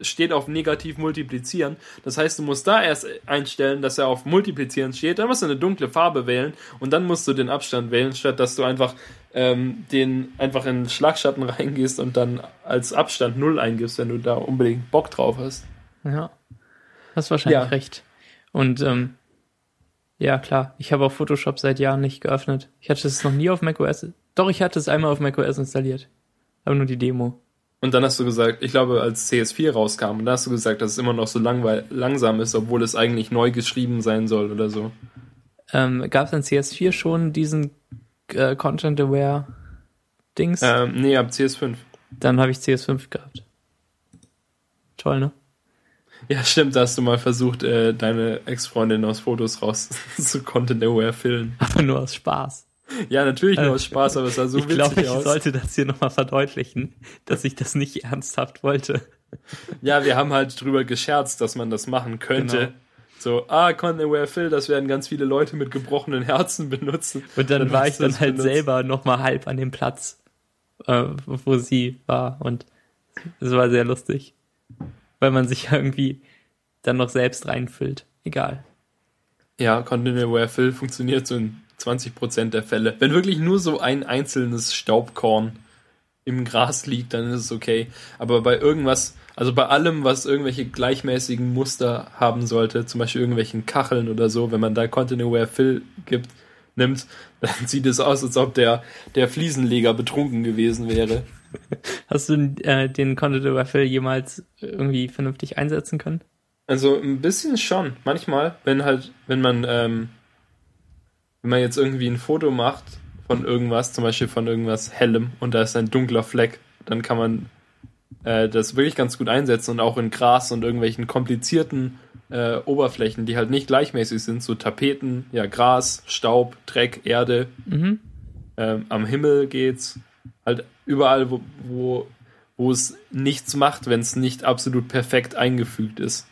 steht auf negativ multiplizieren. Das heißt, du musst da erst einstellen, dass er auf multiplizieren steht. Dann musst du eine dunkle Farbe wählen und dann musst du den Abstand wählen, statt dass du einfach ähm, den einfach in Schlagschatten reingehst und dann als Abstand null eingibst, wenn du da unbedingt Bock drauf hast. Ja, hast wahrscheinlich ja. recht. Und ähm, ja, klar, ich habe auch Photoshop seit Jahren nicht geöffnet. Ich hatte es noch nie auf macOS. Doch, ich hatte es einmal auf macOS installiert. Aber nur die Demo. Und dann hast du gesagt, ich glaube, als CS4 rauskam, und da hast du gesagt, dass es immer noch so langweil langsam ist, obwohl es eigentlich neu geschrieben sein soll oder so. Ähm, Gab es in CS4 schon diesen äh, Content-Aware-Dings? Ähm, nee, ab CS5. Dann habe ich CS5 gehabt. Toll, ne? Ja, stimmt, da hast du mal versucht, äh, deine Ex-Freundin aus Fotos raus zu Content-Aware filmen. Aber nur aus Spaß. Ja, natürlich nur Äh, aus Spaß, aber es sah so ich witzig glaube, ich aus. sollte das hier nochmal verdeutlichen, dass ich das nicht ernsthaft wollte. Ja, wir haben halt drüber gescherzt, dass man das machen könnte. Genau. So, ah, Content-Aware Phil, das werden ganz viele Leute mit gebrochenen Herzen benutzen. Und dann, Dann war ich dann halt benutzt. selber nochmal halb an dem Platz, äh, wo sie war. Und es war sehr lustig. Weil man sich irgendwie dann noch selbst reinfüllt. Egal. Ja, Content-Aware Phil funktioniert so in 20% der Fälle. Wenn wirklich nur so ein einzelnes Staubkorn im Gras liegt, dann ist es okay. Aber bei irgendwas, also bei allem, was irgendwelche gleichmäßigen Muster haben sollte, zum Beispiel irgendwelchen Kacheln oder so, wenn man da Content-Aware Fill gibt, nimmt, dann sieht es aus, als ob der, der Fliesenleger betrunken gewesen wäre. Hast du äh, den Content Overfill jemals irgendwie vernünftig einsetzen können? Also ein bisschen schon. Manchmal, wenn halt, wenn man, ähm, wenn man jetzt irgendwie ein Foto macht von irgendwas, zum Beispiel von irgendwas Hellem und da ist ein dunkler Fleck, dann kann man äh, das wirklich ganz gut einsetzen und auch in Gras und irgendwelchen komplizierten äh, Oberflächen, die halt nicht gleichmäßig sind, so Tapeten, ja, Gras, Staub, Dreck, Erde, Mhm. ähm, am Himmel geht's, halt überall, wo, wo, wo es nichts macht, wenn es nicht absolut perfekt eingefügt ist.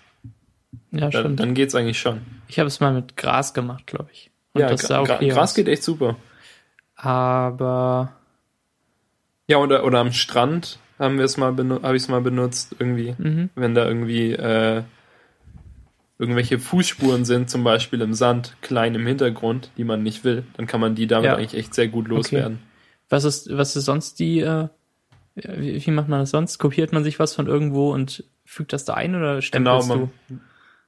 Ja, Dann, stimmt. dann geht's eigentlich schon. Ich habe es mal mit Gras gemacht, glaube ich. Und das sah Gra- okay Gras aus. geht echt super. Aber Ja, oder, oder am Strand haben wir es mal habe ich es mal benutzt, irgendwie, mhm. wenn da irgendwie äh, irgendwelche Fußspuren sind, zum Beispiel im Sand, klein im Hintergrund, die man nicht will, dann kann man die damit Ja. eigentlich echt sehr gut loswerden. was ist, was ist sonst die, äh, wie, wie macht man das sonst? Kopiert man sich was von irgendwo und fügt das da ein oder Genau, stempelst man, du?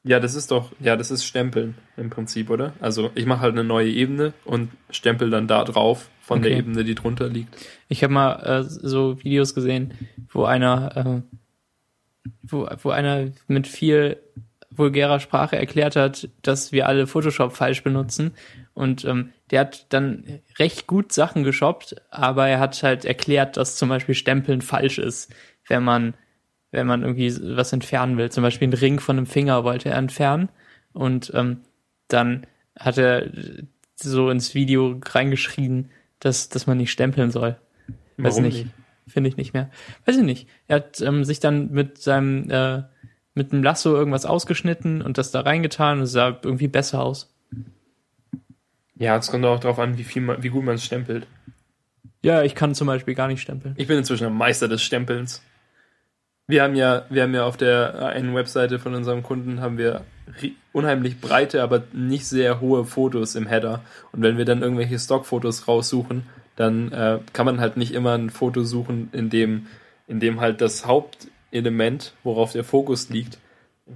Ja, das ist doch, ja, das ist Stempeln im Prinzip, oder? Also ich mache halt eine neue Ebene und stempel dann da drauf von der Okay. Ebene, die drunter liegt. Ich habe mal äh, so Videos gesehen, wo einer, äh, wo, wo einer mit viel vulgärer Sprache erklärt hat, dass wir alle Photoshop falsch benutzen. Und ähm, der hat dann recht gut Sachen geshoppt, aber er hat halt erklärt, dass zum Beispiel Stempeln falsch ist, wenn man, wenn man irgendwie was entfernen will. Zum Beispiel einen Ring von einem Finger wollte er entfernen. Und ähm, dann hat er so ins Video reingeschrieben, dass, dass man nicht stempeln soll. Weiß Warum nicht. Finde ich nicht mehr. Weiß ich nicht. Er hat ähm, sich dann mit seinem, äh, mit einem Lasso irgendwas ausgeschnitten und das da reingetan und es sah irgendwie besser aus. Ja, es kommt auch darauf an, wie viel man, wie gut man es stempelt. Ja, ich kann zum Beispiel gar nicht stempeln. Ich bin inzwischen ein Meister des Stempelns. Wir haben ja, wir haben ja auf der äh, einen Webseite von unserem Kunden haben wir unheimlich breite, aber nicht sehr hohe Fotos im Header. Und wenn wir dann irgendwelche Stockfotos raussuchen, dann äh, kann man halt nicht immer ein Foto suchen, in dem, in dem halt das Hauptelement, worauf der Fokus liegt,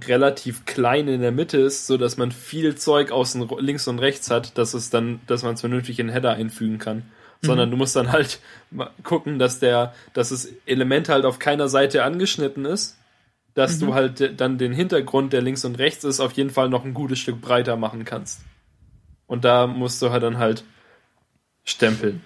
relativ klein in der Mitte ist, so dass man viel Zeug außen links und rechts hat, dass es dann, dass man es vernünftig in den Header einfügen kann. Sondern du musst dann halt gucken, dass der, dass das Element halt auf keiner Seite angeschnitten ist, dass du halt dann den Hintergrund, der links und rechts ist, auf jeden Fall noch ein gutes Stück breiter machen kannst. Und da musst du halt dann halt stempeln.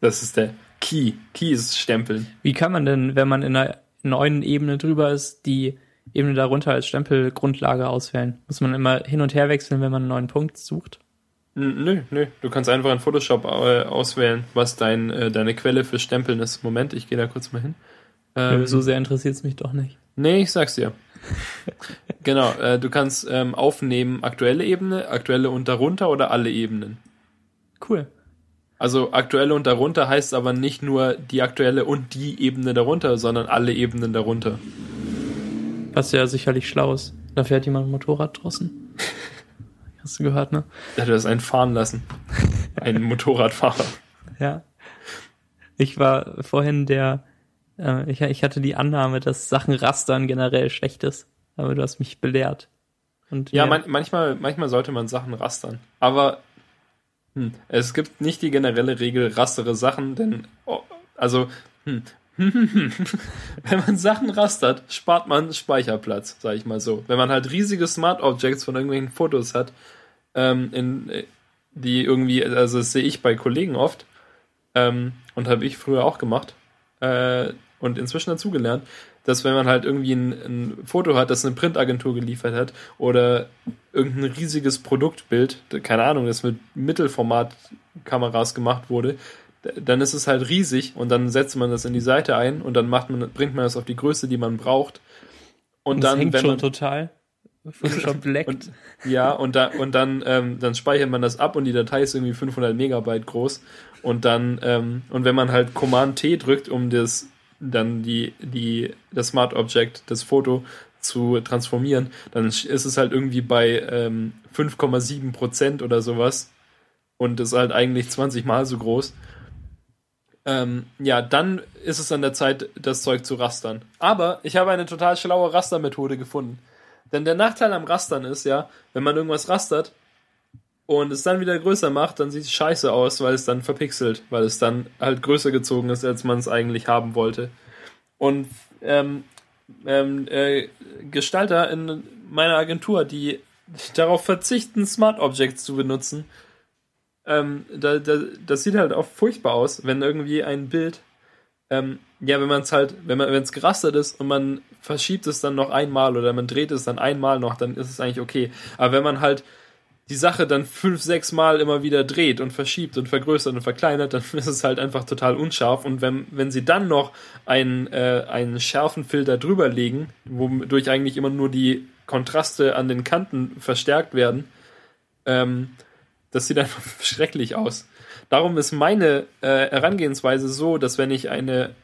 Das ist der Key. Key ist stempeln. Wie kann man denn, wenn man in einer neuen Ebene drüber ist, die Ebene darunter als Stempelgrundlage auswählen? Muss man immer hin und her wechseln, wenn man einen neuen Punkt sucht? Nö, nö. Du kannst einfach in Photoshop äh, auswählen, was dein, äh, deine Quelle für Stempeln ist. Moment, ich gehe da kurz mal hin. Ähm, so sehr interessiert es mich doch nicht. Nee, ich sag's dir. genau, äh, du kannst ähm, aufnehmen aktuelle Ebene, aktuelle und darunter oder alle Ebenen. Cool. Also aktuelle und darunter heißt aber nicht nur die aktuelle und die Ebene darunter, sondern alle Ebenen darunter. Was ja sicherlich schlau ist. Da fährt jemand ein Motorrad draußen. Hast du gehört, ne? Hat er das einen fahren lassen. Einen Motorradfahrer. Ja. Ich war vorhin der, äh, ich, ich hatte die Annahme, dass Sachen rastern generell schlecht ist. Aber du hast mich belehrt. Und Ja, man, manchmal, manchmal sollte man Sachen rastern. Aber hm, es gibt nicht die generelle Regel rastere Sachen, denn oh, also hm, wenn man Sachen rastert, spart man Speicherplatz, sag ich mal so. Wenn man halt riesige Smart Objects von irgendwelchen Fotos hat, ähm, in, die irgendwie, also das sehe ich bei Kollegen oft ähm, und habe ich früher auch gemacht äh, und inzwischen dazugelernt, dass wenn man halt irgendwie ein, ein, Foto hat, das eine Printagentur geliefert hat oder irgendein riesiges Produktbild, keine Ahnung, das mit Mittelformatkameras gemacht wurde, dann ist es halt riesig und dann setzt man das in die Seite ein und dann macht man, bringt man das auf die Größe, die man braucht. Und, und dann, hängt wenn man, schon total. Photoshop leckt. Und, ja, und, da, und dann, ähm, dann speichert man das ab und die Datei ist irgendwie 500 Megabyte groß. Und dann, ähm, und wenn man halt Command T drückt, um das, dann die, die, das Smart Object, das Foto zu transformieren, dann ist es halt irgendwie bei ähm, 5,7 Prozent oder sowas. Und ist halt eigentlich 20 mal so groß. Ähm, ja, dann ist es an der Zeit, das Zeug zu rastern. Aber ich habe eine total schlaue Rastermethode gefunden. Denn der Nachteil am Rastern ist ja, wenn man irgendwas rastert und es dann wieder größer macht, dann sieht es scheiße aus, weil es dann verpixelt, weil es dann halt größer gezogen ist, als man es eigentlich haben wollte. Und ähm, ähm, äh, Gestalter in meiner Agentur, die darauf verzichten, Smart Objects zu benutzen, ähm, da, da, das sieht halt auch furchtbar aus, wenn irgendwie ein Bild ähm, ja, wenn man es halt, wenn man, wenn es gerastert ist und man verschiebt es dann noch einmal oder man dreht es dann einmal noch, dann ist es eigentlich okay. Aber wenn man halt die Sache dann fünf, sechs Mal immer wieder dreht und verschiebt und vergrößert und verkleinert, dann ist es halt einfach total unscharf. Und wenn, wenn sie dann noch einen, äh, einen scharfen Filter drüber legen, wodurch eigentlich immer nur die Kontraste an den Kanten verstärkt werden, ähm, das sieht einfach schrecklich aus. Darum ist meine äh, Herangehensweise so, dass wenn ich eine,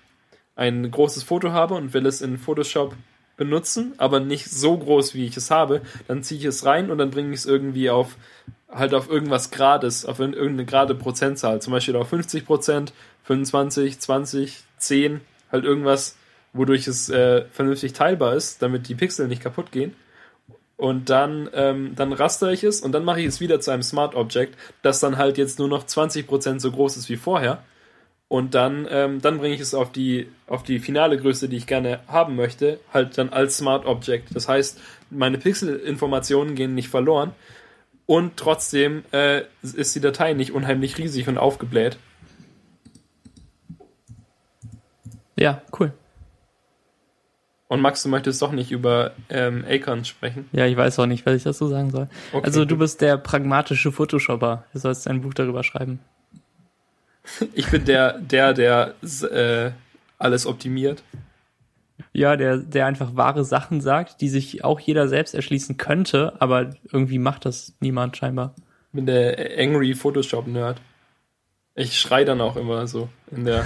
ein großes Foto habe und will es in Photoshop benutzen, aber nicht so groß, wie ich es habe, dann ziehe ich es rein und dann bringe ich es irgendwie auf halt auf irgendwas Grades, auf irgendeine gerade Prozentzahl, zum Beispiel auf 50 Prozent, 25, 20, 10, halt irgendwas, wodurch es äh, vernünftig teilbar ist, damit die Pixel nicht kaputt gehen und dann, ähm, dann raster ich es und dann mache ich es wieder zu einem Smart Object, das dann halt jetzt nur noch 20% so groß ist wie vorher. Und dann, ähm, dann bringe ich es auf die, auf die finale Größe, die ich gerne haben möchte, halt dann als Smart Object. Das heißt, meine Pixelinformationen gehen nicht verloren und trotzdem äh, ist die Datei nicht unheimlich riesig und aufgebläht. Ja, cool. Und Max, du möchtest doch nicht über ähm, Acorn sprechen. Ja, ich weiß auch nicht, was ich dazu sagen soll. Okay, also du gut. bist der pragmatische Photoshopper. Du sollst ein Buch darüber schreiben. Ich bin der, der, der äh, alles optimiert. Ja, der, der einfach wahre Sachen sagt, die sich auch jeder selbst erschließen könnte, aber irgendwie macht das niemand scheinbar. Ich bin der Angry Photoshop-Nerd. Ich schrei dann auch immer so in der,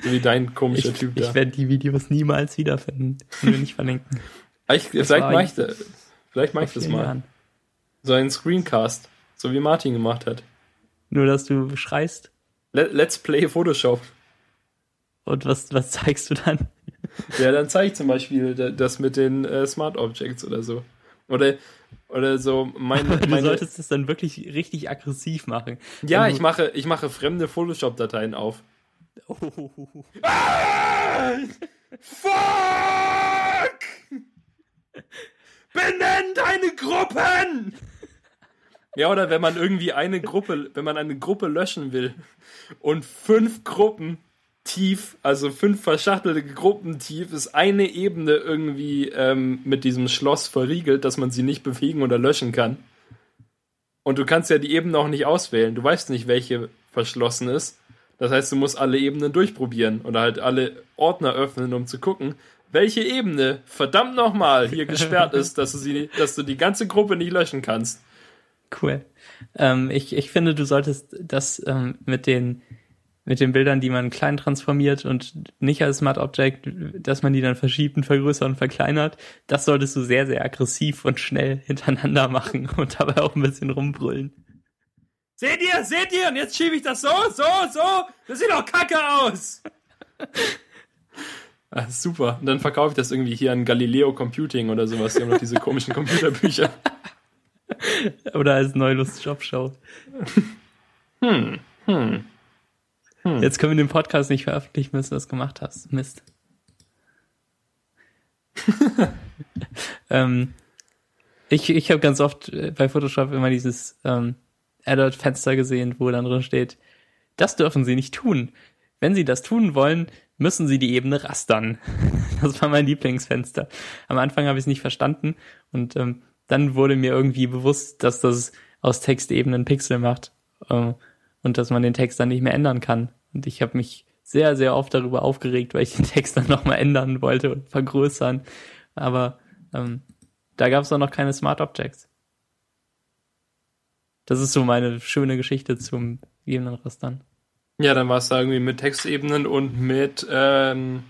so wie dein komischer ich, Typ da. Ich werde die Videos niemals wiederfinden und mir nicht verlinken. Ich, vielleicht mache ich, vielleicht mach ich das mal. Jahren. So ein Screencast, so wie Martin gemacht hat. Nur, dass du schreist. Let, let's play Photoshop. Und was, was zeigst du dann? Ja, dann zeige ich zum Beispiel das mit den äh, Smart Objects oder so. Oder, oder so meine, du meine, solltest das dann wirklich richtig aggressiv machen. Ja, ich mache, ich mache fremde Photoshop-Dateien auf. Oh. Ah! Fuck! Benenn deine Gruppen! Ja, oder wenn man irgendwie eine Gruppe, wenn man eine Gruppe löschen will und fünf Gruppen tief, also fünf verschachtelte Gruppen tief, ist eine Ebene irgendwie ähm, mit diesem Schloss verriegelt, dass man sie nicht bewegen oder löschen kann. Und du kannst ja die Ebene auch nicht auswählen. Du weißt nicht, welche verschlossen ist. Das heißt, du musst alle Ebenen durchprobieren oder halt alle Ordner öffnen, um zu gucken, welche Ebene verdammt nochmal hier gesperrt ist, dass du sie, dass du die ganze Gruppe nicht löschen kannst. Cool. Ähm, ich, ich finde, du solltest das ähm, mit den mit den Bildern, die man klein transformiert und nicht als Smart Object, dass man die dann verschiebt und vergrößert und verkleinert, das solltest du sehr, sehr aggressiv und schnell hintereinander machen und dabei auch ein bisschen rumbrüllen. Seht ihr, seht ihr? Und jetzt schiebe ich das so, so, so. Das sieht doch kacke aus. Ah, super. Und dann verkaufe ich das irgendwie hier an Galileo Computing oder sowas. Die haben noch diese komischen Computerbücher. Oder als Neulust Jobshow. Hm, hm. Hm. Jetzt können wir den Podcast nicht veröffentlichen, bis du das gemacht hast. Mist. ähm, ich ich habe ganz oft äh, bei Photoshop immer dieses ähm, Adult-Fenster gesehen, wo dann drin steht, das dürfen Sie nicht tun. Wenn Sie das tun wollen, müssen Sie die Ebene rastern. Das war mein Lieblingsfenster. Am Anfang habe ich es nicht verstanden und ähm, dann wurde mir irgendwie bewusst, dass das aus Textebenen Pixel macht äh, und dass man den Text dann nicht mehr ändern kann. Und ich habe mich sehr, sehr oft darüber aufgeregt, weil ich den Text dann nochmal ändern wollte und vergrößern. Aber ähm, da gab es auch noch keine Smart Objects. Das ist so meine schöne Geschichte zum Ebenenrastern. Ja, dann war es da irgendwie mit Textebenen und mit, ähm,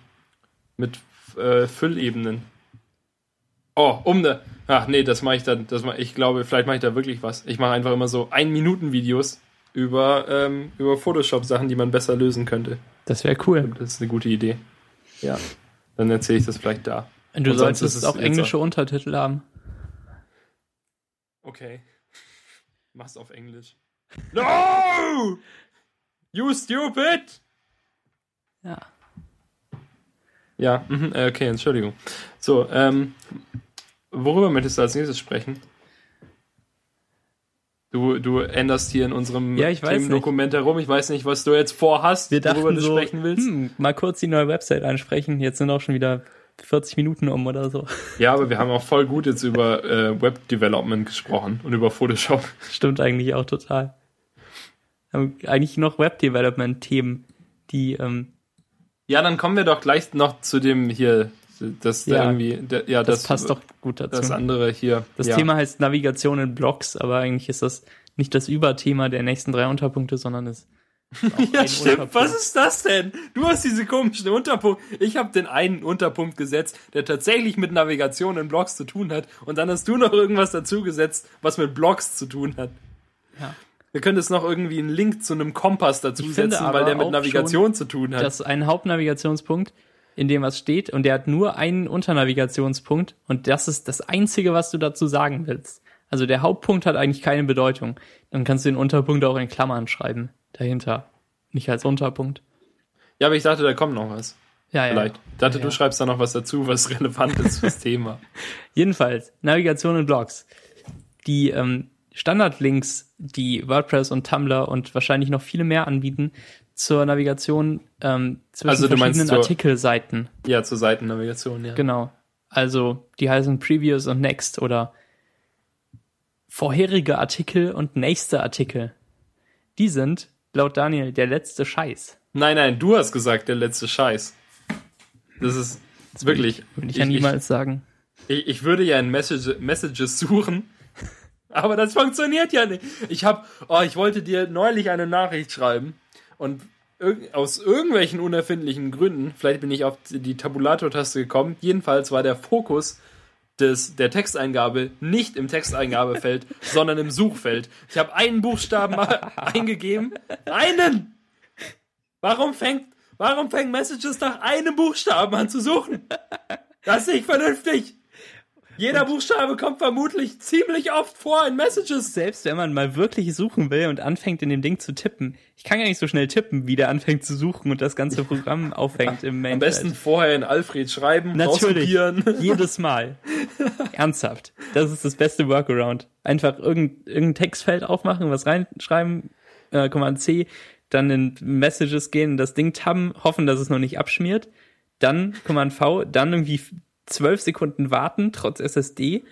mit äh, Füllebenen. Oh, um ne. Ach nee, das mache ich dann. Das mach, ich glaube, vielleicht mache ich da wirklich was. Ich mache einfach immer so ein Minuten Videos über, ähm, über Photoshop-Sachen, die man besser lösen könnte. Das wäre cool. Das ist eine gute Idee. Ja. Dann erzähle ich das vielleicht da. Und du Und solltest auch englische Untertitel haben. Okay. Mach's auf Englisch. No! You stupid! Ja. Ja, mhm, äh, okay, Entschuldigung. So, ähm, worüber möchtest du als nächstes sprechen? Du, du änderst hier in unserem ja, Themendokument herum. Ich weiß nicht, was du jetzt vorhast, Wir worüber du so, sprechen willst. Hm, mal kurz die neue Website ansprechen. Jetzt sind auch schon wieder 40 Minuten um oder so. Ja, aber wir haben auch voll gut jetzt über äh, Web Development gesprochen und über Photoshop. Stimmt eigentlich auch total. Haben eigentlich noch Web Development Themen, die ähm, Ja, dann kommen wir doch gleich noch zu dem hier das ja, irgendwie, der, ja, das, das, passt doch gut dazu. Das andere hier. Das ja. Thema heißt Navigation in Blogs, aber eigentlich ist das nicht das Überthema der nächsten drei Unterpunkte, sondern ist ja, stimmt. Was ist das denn? Du hast diese komischen Unterpunkte. Ich habe den einen Unterpunkt gesetzt, der tatsächlich mit Navigation in Blogs zu tun hat. Und dann hast du noch irgendwas dazu gesetzt, was mit Blogs zu tun hat. Ja. Wir können jetzt noch irgendwie einen Link zu einem Kompass dazu setzen, weil der mit Navigation zu tun hat. Das ist ein Hauptnavigationspunkt in dem was steht und der hat nur einen Unternavigationspunkt und das ist das einzige, was du dazu sagen willst. Also der Hauptpunkt hat eigentlich keine Bedeutung. Dann kannst du den Unterpunkt auch in Klammern schreiben dahinter, nicht als Unterpunkt. Ja, aber ich dachte, da kommt noch was. Ja, ja. Vielleicht. Ich dachte, ja, du schreibst da noch was dazu, was relevant ist fürs Thema. Jedenfalls, Navigation in Blogs. Die ähm, Standardlinks, die WordPress und Tumblr und wahrscheinlich noch viele mehr anbieten, zur Navigation ähm, zwischen also, verschiedenen zur, Artikelseiten. Ja, zur Seitennavigation, ja. Genau. Also die heißen Previous und Next oder vorherige Artikel und nächste Artikel. Die sind, laut Daniel, der letzte Scheiß. Nein, nein, du hast gesagt, der letzte Scheiß. Das ist das wirklich. Würde ich, ich ja niemals ich, sagen. Ich, ich würde ja in Message, Messages suchen, aber das funktioniert ja nicht. Ich hab, oh, ich wollte dir neulich eine Nachricht schreiben und aus irgendwelchen unerfindlichen Gründen, vielleicht bin ich auf die Tabulator-Taste gekommen, jedenfalls war der Fokus des, der Texteingabe nicht im Texteingabefeld, sondern im Suchfeld. Ich habe einen Buchstaben eingegeben. Einen! Warum fängt, warum fängt Messages nach einem Buchstaben an zu suchen? Das ist nicht vernünftig! Jeder Buchstabe kommt vermutlich ziemlich oft vor in Messages. Selbst wenn man mal wirklich suchen will und anfängt in dem Ding zu tippen. Ich kann gar nicht so schnell tippen, wie der anfängt zu suchen und das ganze Programm aufhängt im Main. Am besten vorher in Alfred schreiben, Natürlich. Jedes Mal. Ernsthaft. Das ist das beste Workaround. Einfach irgendein, irgendein Textfeld aufmachen, was reinschreiben, äh, Command C, dann in Messages gehen, das Ding tabben, hoffen, dass es noch nicht abschmiert. Dann Command V, dann irgendwie zwölf Sekunden warten, trotz SSD.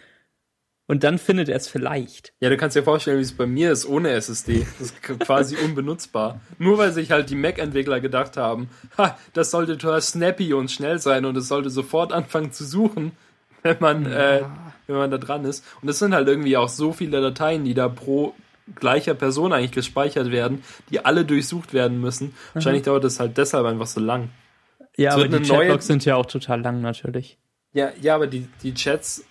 Und dann findet er es vielleicht. Ja, du kannst dir vorstellen, wie es bei mir ist ohne SSD. Das ist quasi unbenutzbar. Nur weil sich halt die Mac-Entwickler gedacht haben, ha, das sollte total snappy und schnell sein und es sollte sofort anfangen zu suchen, wenn man, ja. äh, wenn man da dran ist. Und es sind halt irgendwie auch so viele Dateien, die da pro gleicher Person eigentlich gespeichert werden, die alle durchsucht werden müssen. Mhm. Wahrscheinlich dauert es halt deshalb einfach so lang. Ja, aber die Chatlogs sind ja auch total lang natürlich. Ja, ja, aber die, die Chats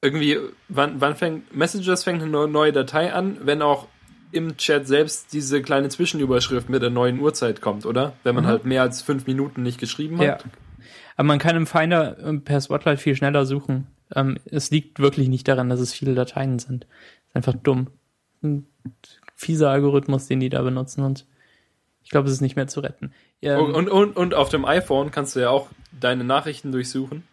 irgendwie, wann, wann fängt, Messages fängt eine neue Datei an, wenn auch im Chat selbst diese kleine Zwischenüberschrift mit der neuen Uhrzeit kommt, oder? Wenn man mhm. halt mehr als fünf Minuten nicht geschrieben hat. Ja. Aber man kann im Finder ähm, per Spotlight viel schneller suchen. Ähm, es liegt wirklich nicht daran, dass es viele Dateien sind. Ist einfach dumm. Ein fieser Algorithmus, den die da benutzen und Ich glaube, es ist nicht mehr zu retten. Ähm, und, und, und, und auf dem iPhone kannst du ja auch deine Nachrichten durchsuchen.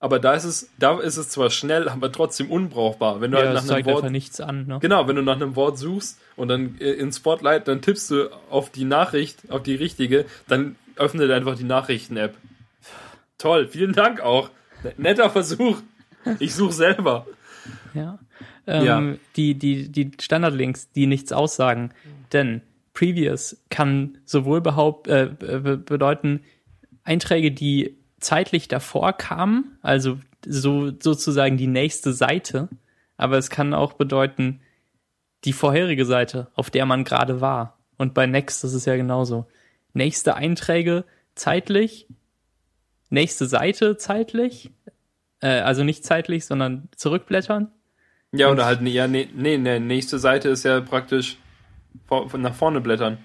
Aber da ist es, da ist es zwar schnell, aber trotzdem unbrauchbar. Wenn du ja, halt nach einem Wort einfach nichts an. Ne? Genau, wenn du nach einem Wort suchst und dann äh, in Spotlight, dann tippst du auf die Nachricht, auf die richtige, dann öffnet einfach die Nachrichten-App. Toll, vielen Dank auch. Netter Versuch. Ich suche selber. Ja. Ähm, ja. Die, die, die Standardlinks, die nichts aussagen. Denn Previous kann sowohl behaupt, äh, bedeuten, Einträge, die zeitlich davor kamen, also so sozusagen die nächste Seite, aber es kann auch bedeuten, die vorherige Seite, auf der man gerade war. Und bei Next ist es ja genauso. Nächste Einträge zeitlich, nächste Seite zeitlich, äh, also nicht zeitlich, sondern zurückblättern. Ja, oder halt, ja, nee, nee, nee, nächste Seite ist ja praktisch vor, nach vorne blättern.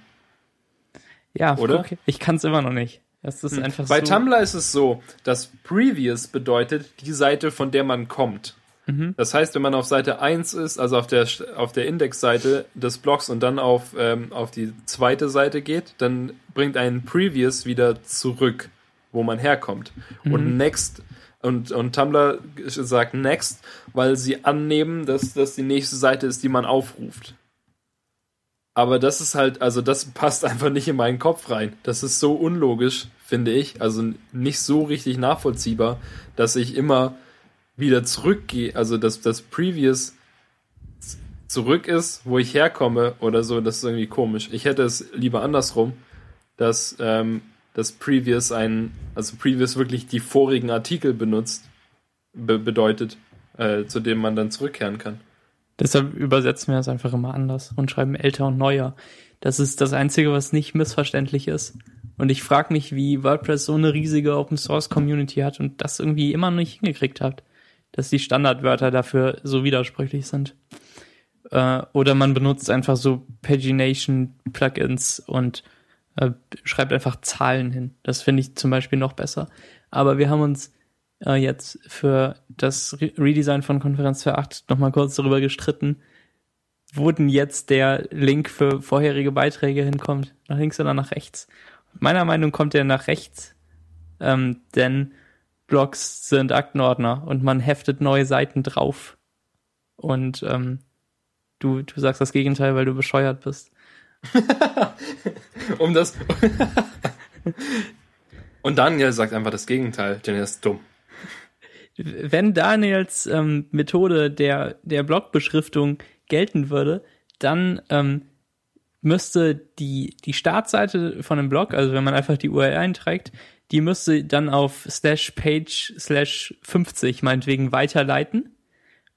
Ja, oder? Okay. Ich kann es immer noch nicht. Das ist hm. einfach Bei so. Tumblr ist es so, dass Previous bedeutet die Seite, von der man kommt. Mhm. Das heißt, wenn man auf Seite 1 ist, also auf der, auf der Indexseite des Blogs und dann auf, ähm, auf die zweite Seite geht, dann bringt ein Previous wieder zurück, wo man herkommt. Mhm. Und Next und, und Tumblr sagt Next, weil sie annehmen, dass das die nächste Seite ist, die man aufruft. Aber das ist halt, also das passt einfach nicht in meinen Kopf rein. Das ist so unlogisch, finde ich. Also nicht so richtig nachvollziehbar, dass ich immer wieder zurückgehe, also dass das Previous zurück ist, wo ich herkomme oder so, das ist irgendwie komisch. Ich hätte es lieber andersrum, dass ähm, das Previous ein, also Previous wirklich die vorigen Artikel benutzt, be bedeutet, äh, zu dem man dann zurückkehren kann. Deshalb übersetzen wir das einfach immer anders und schreiben älter und neuer. Das ist das Einzige, was nicht missverständlich ist. Und ich frage mich, wie WordPress so eine riesige Open Source Community hat und das irgendwie immer noch nicht hingekriegt hat, dass die Standardwörter dafür so widersprüchlich sind. Äh, oder man benutzt einfach so Pagination Plugins und äh, schreibt einfach Zahlen hin. Das finde ich zum Beispiel noch besser. Aber wir haben uns äh, jetzt für das Re Redesign von Konferenz 2.8 nochmal kurz darüber gestritten, wo denn jetzt der Link für vorherige Beiträge hinkommt. Nach links oder nach rechts? Meiner Meinung kommt er nach rechts, ähm, denn Blogs sind Aktenordner und man heftet neue Seiten drauf. Und ähm, du, du sagst das Gegenteil, weil du bescheuert bist. um das. und Daniel sagt einfach das Gegenteil, denn er ist dumm wenn Daniels ähm, Methode der, der Blogbeschriftung gelten würde, dann ähm, müsste die, die Startseite von einem Blog, also wenn man einfach die URL einträgt, die müsste dann auf slash page slash 50 meinetwegen weiterleiten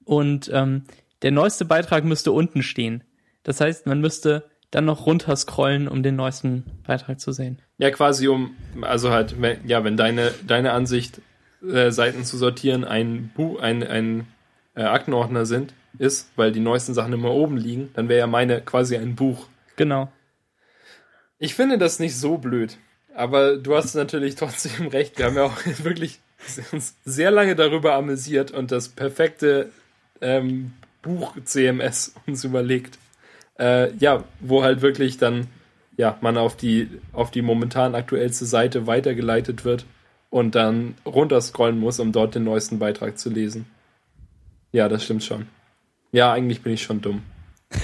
und ähm, der neueste Beitrag müsste unten stehen. Das heißt, man müsste dann noch runterscrollen, um den neuesten Beitrag zu sehen. Ja, quasi um, also halt, wenn, ja, wenn deine, deine Ansicht äh, Seiten zu sortieren ein, Bu ein, ein äh, Aktenordner sind, ist, weil die neuesten Sachen immer oben liegen, dann wäre ja meine quasi ein Buch. Genau. Ich finde das nicht so blöd. Aber du hast natürlich trotzdem recht. Wir haben ja auch wirklich uns sehr lange darüber amüsiert und das perfekte ähm, Buch CMS uns überlegt. Äh, ja, wo halt wirklich dann ja man auf die auf die momentan aktuellste Seite weitergeleitet wird und dann runterscrollen muss, um dort den neuesten Beitrag zu lesen. Ja, das stimmt schon. Ja, eigentlich bin ich schon dumm.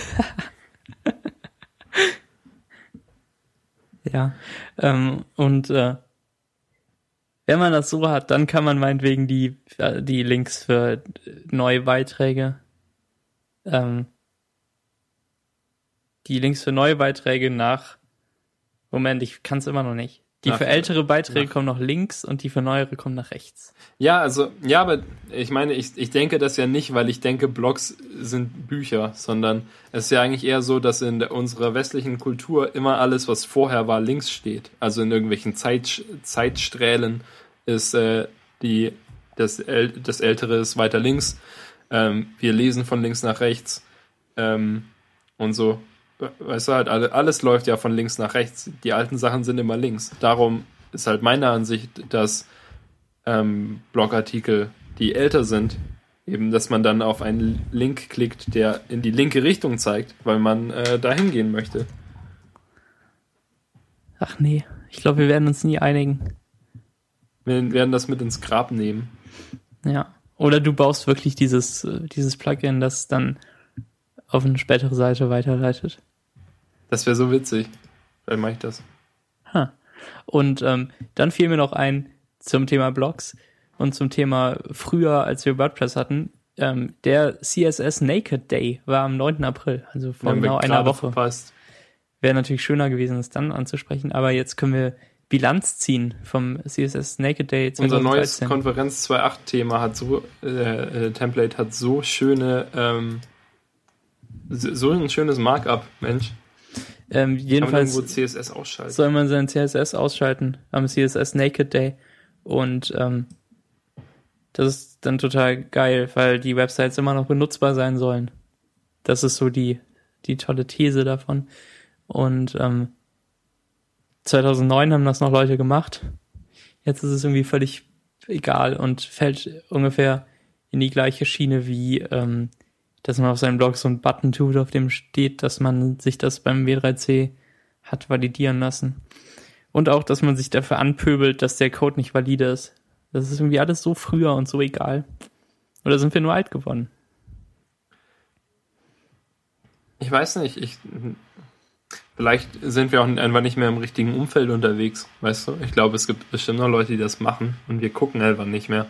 ja, ähm, und äh, wenn man das so hat, dann kann man meinetwegen die, äh, die Links für neue Beiträge, ähm, die Links für neue Beiträge nach, Moment, ich kann es immer noch nicht. Die nach, für ältere Beiträge nach. kommen noch links und die für neuere kommen nach rechts. Ja, also, ja, aber ich meine, ich, ich denke das ja nicht, weil ich denke, Blogs sind Bücher, sondern es ist ja eigentlich eher so, dass in der, unserer westlichen Kultur immer alles, was vorher war, links steht. Also in irgendwelchen Zeit, Zeitstrählen ist äh, die, das, das Ältere ist weiter links. Ähm, wir lesen von links nach rechts ähm, und so weißt du halt, alles läuft ja von links nach rechts. Die alten Sachen sind immer links. Darum ist halt meine Ansicht, dass ähm, Blogartikel, die älter sind, eben, dass man dann auf einen Link klickt, der in die linke Richtung zeigt, weil man äh, dahin gehen möchte. Ach nee, ich glaube, wir werden uns nie einigen. Wir werden das mit ins Grab nehmen. Ja. Oder du baust wirklich dieses, äh, dieses Plugin, das dann auf eine spätere Seite weiterleitet. Das wäre so witzig. Dann mache ich das. Ha. Und ähm, dann fiel mir noch ein zum Thema Blogs und zum Thema früher, als wir WordPress hatten. Ähm, der CSS Naked Day war am 9. April, also vor genau einer Woche. Verpasst. Wäre natürlich schöner gewesen, es dann anzusprechen, aber jetzt können wir Bilanz ziehen vom CSS Naked Day 2013. Unser neues Konferenz 2.8 Thema hat so, äh, äh, Template hat so schöne, ähm, so ein schönes Markup, Mensch. Ähm, jedenfalls CSS ausschalten. soll man sein CSS ausschalten am CSS Naked Day und ähm, das ist dann total geil, weil die Websites immer noch benutzbar sein sollen. Das ist so die die tolle These davon und ähm, 2009 haben das noch Leute gemacht. Jetzt ist es irgendwie völlig egal und fällt ungefähr in die gleiche Schiene wie, ähm, dass man auf seinem Blog so einen Button tut, auf dem steht, dass man sich das beim W3C hat validieren lassen. Und auch, dass man sich dafür anpöbelt, dass der Code nicht valide ist. Das ist irgendwie alles so früher und so egal. Oder sind wir nur alt geworden? Ich weiß nicht, ich Vielleicht sind wir auch einfach nicht mehr im richtigen Umfeld unterwegs, weißt du? Ich glaube, es gibt bestimmt noch Leute, die das machen und wir gucken einfach nicht mehr.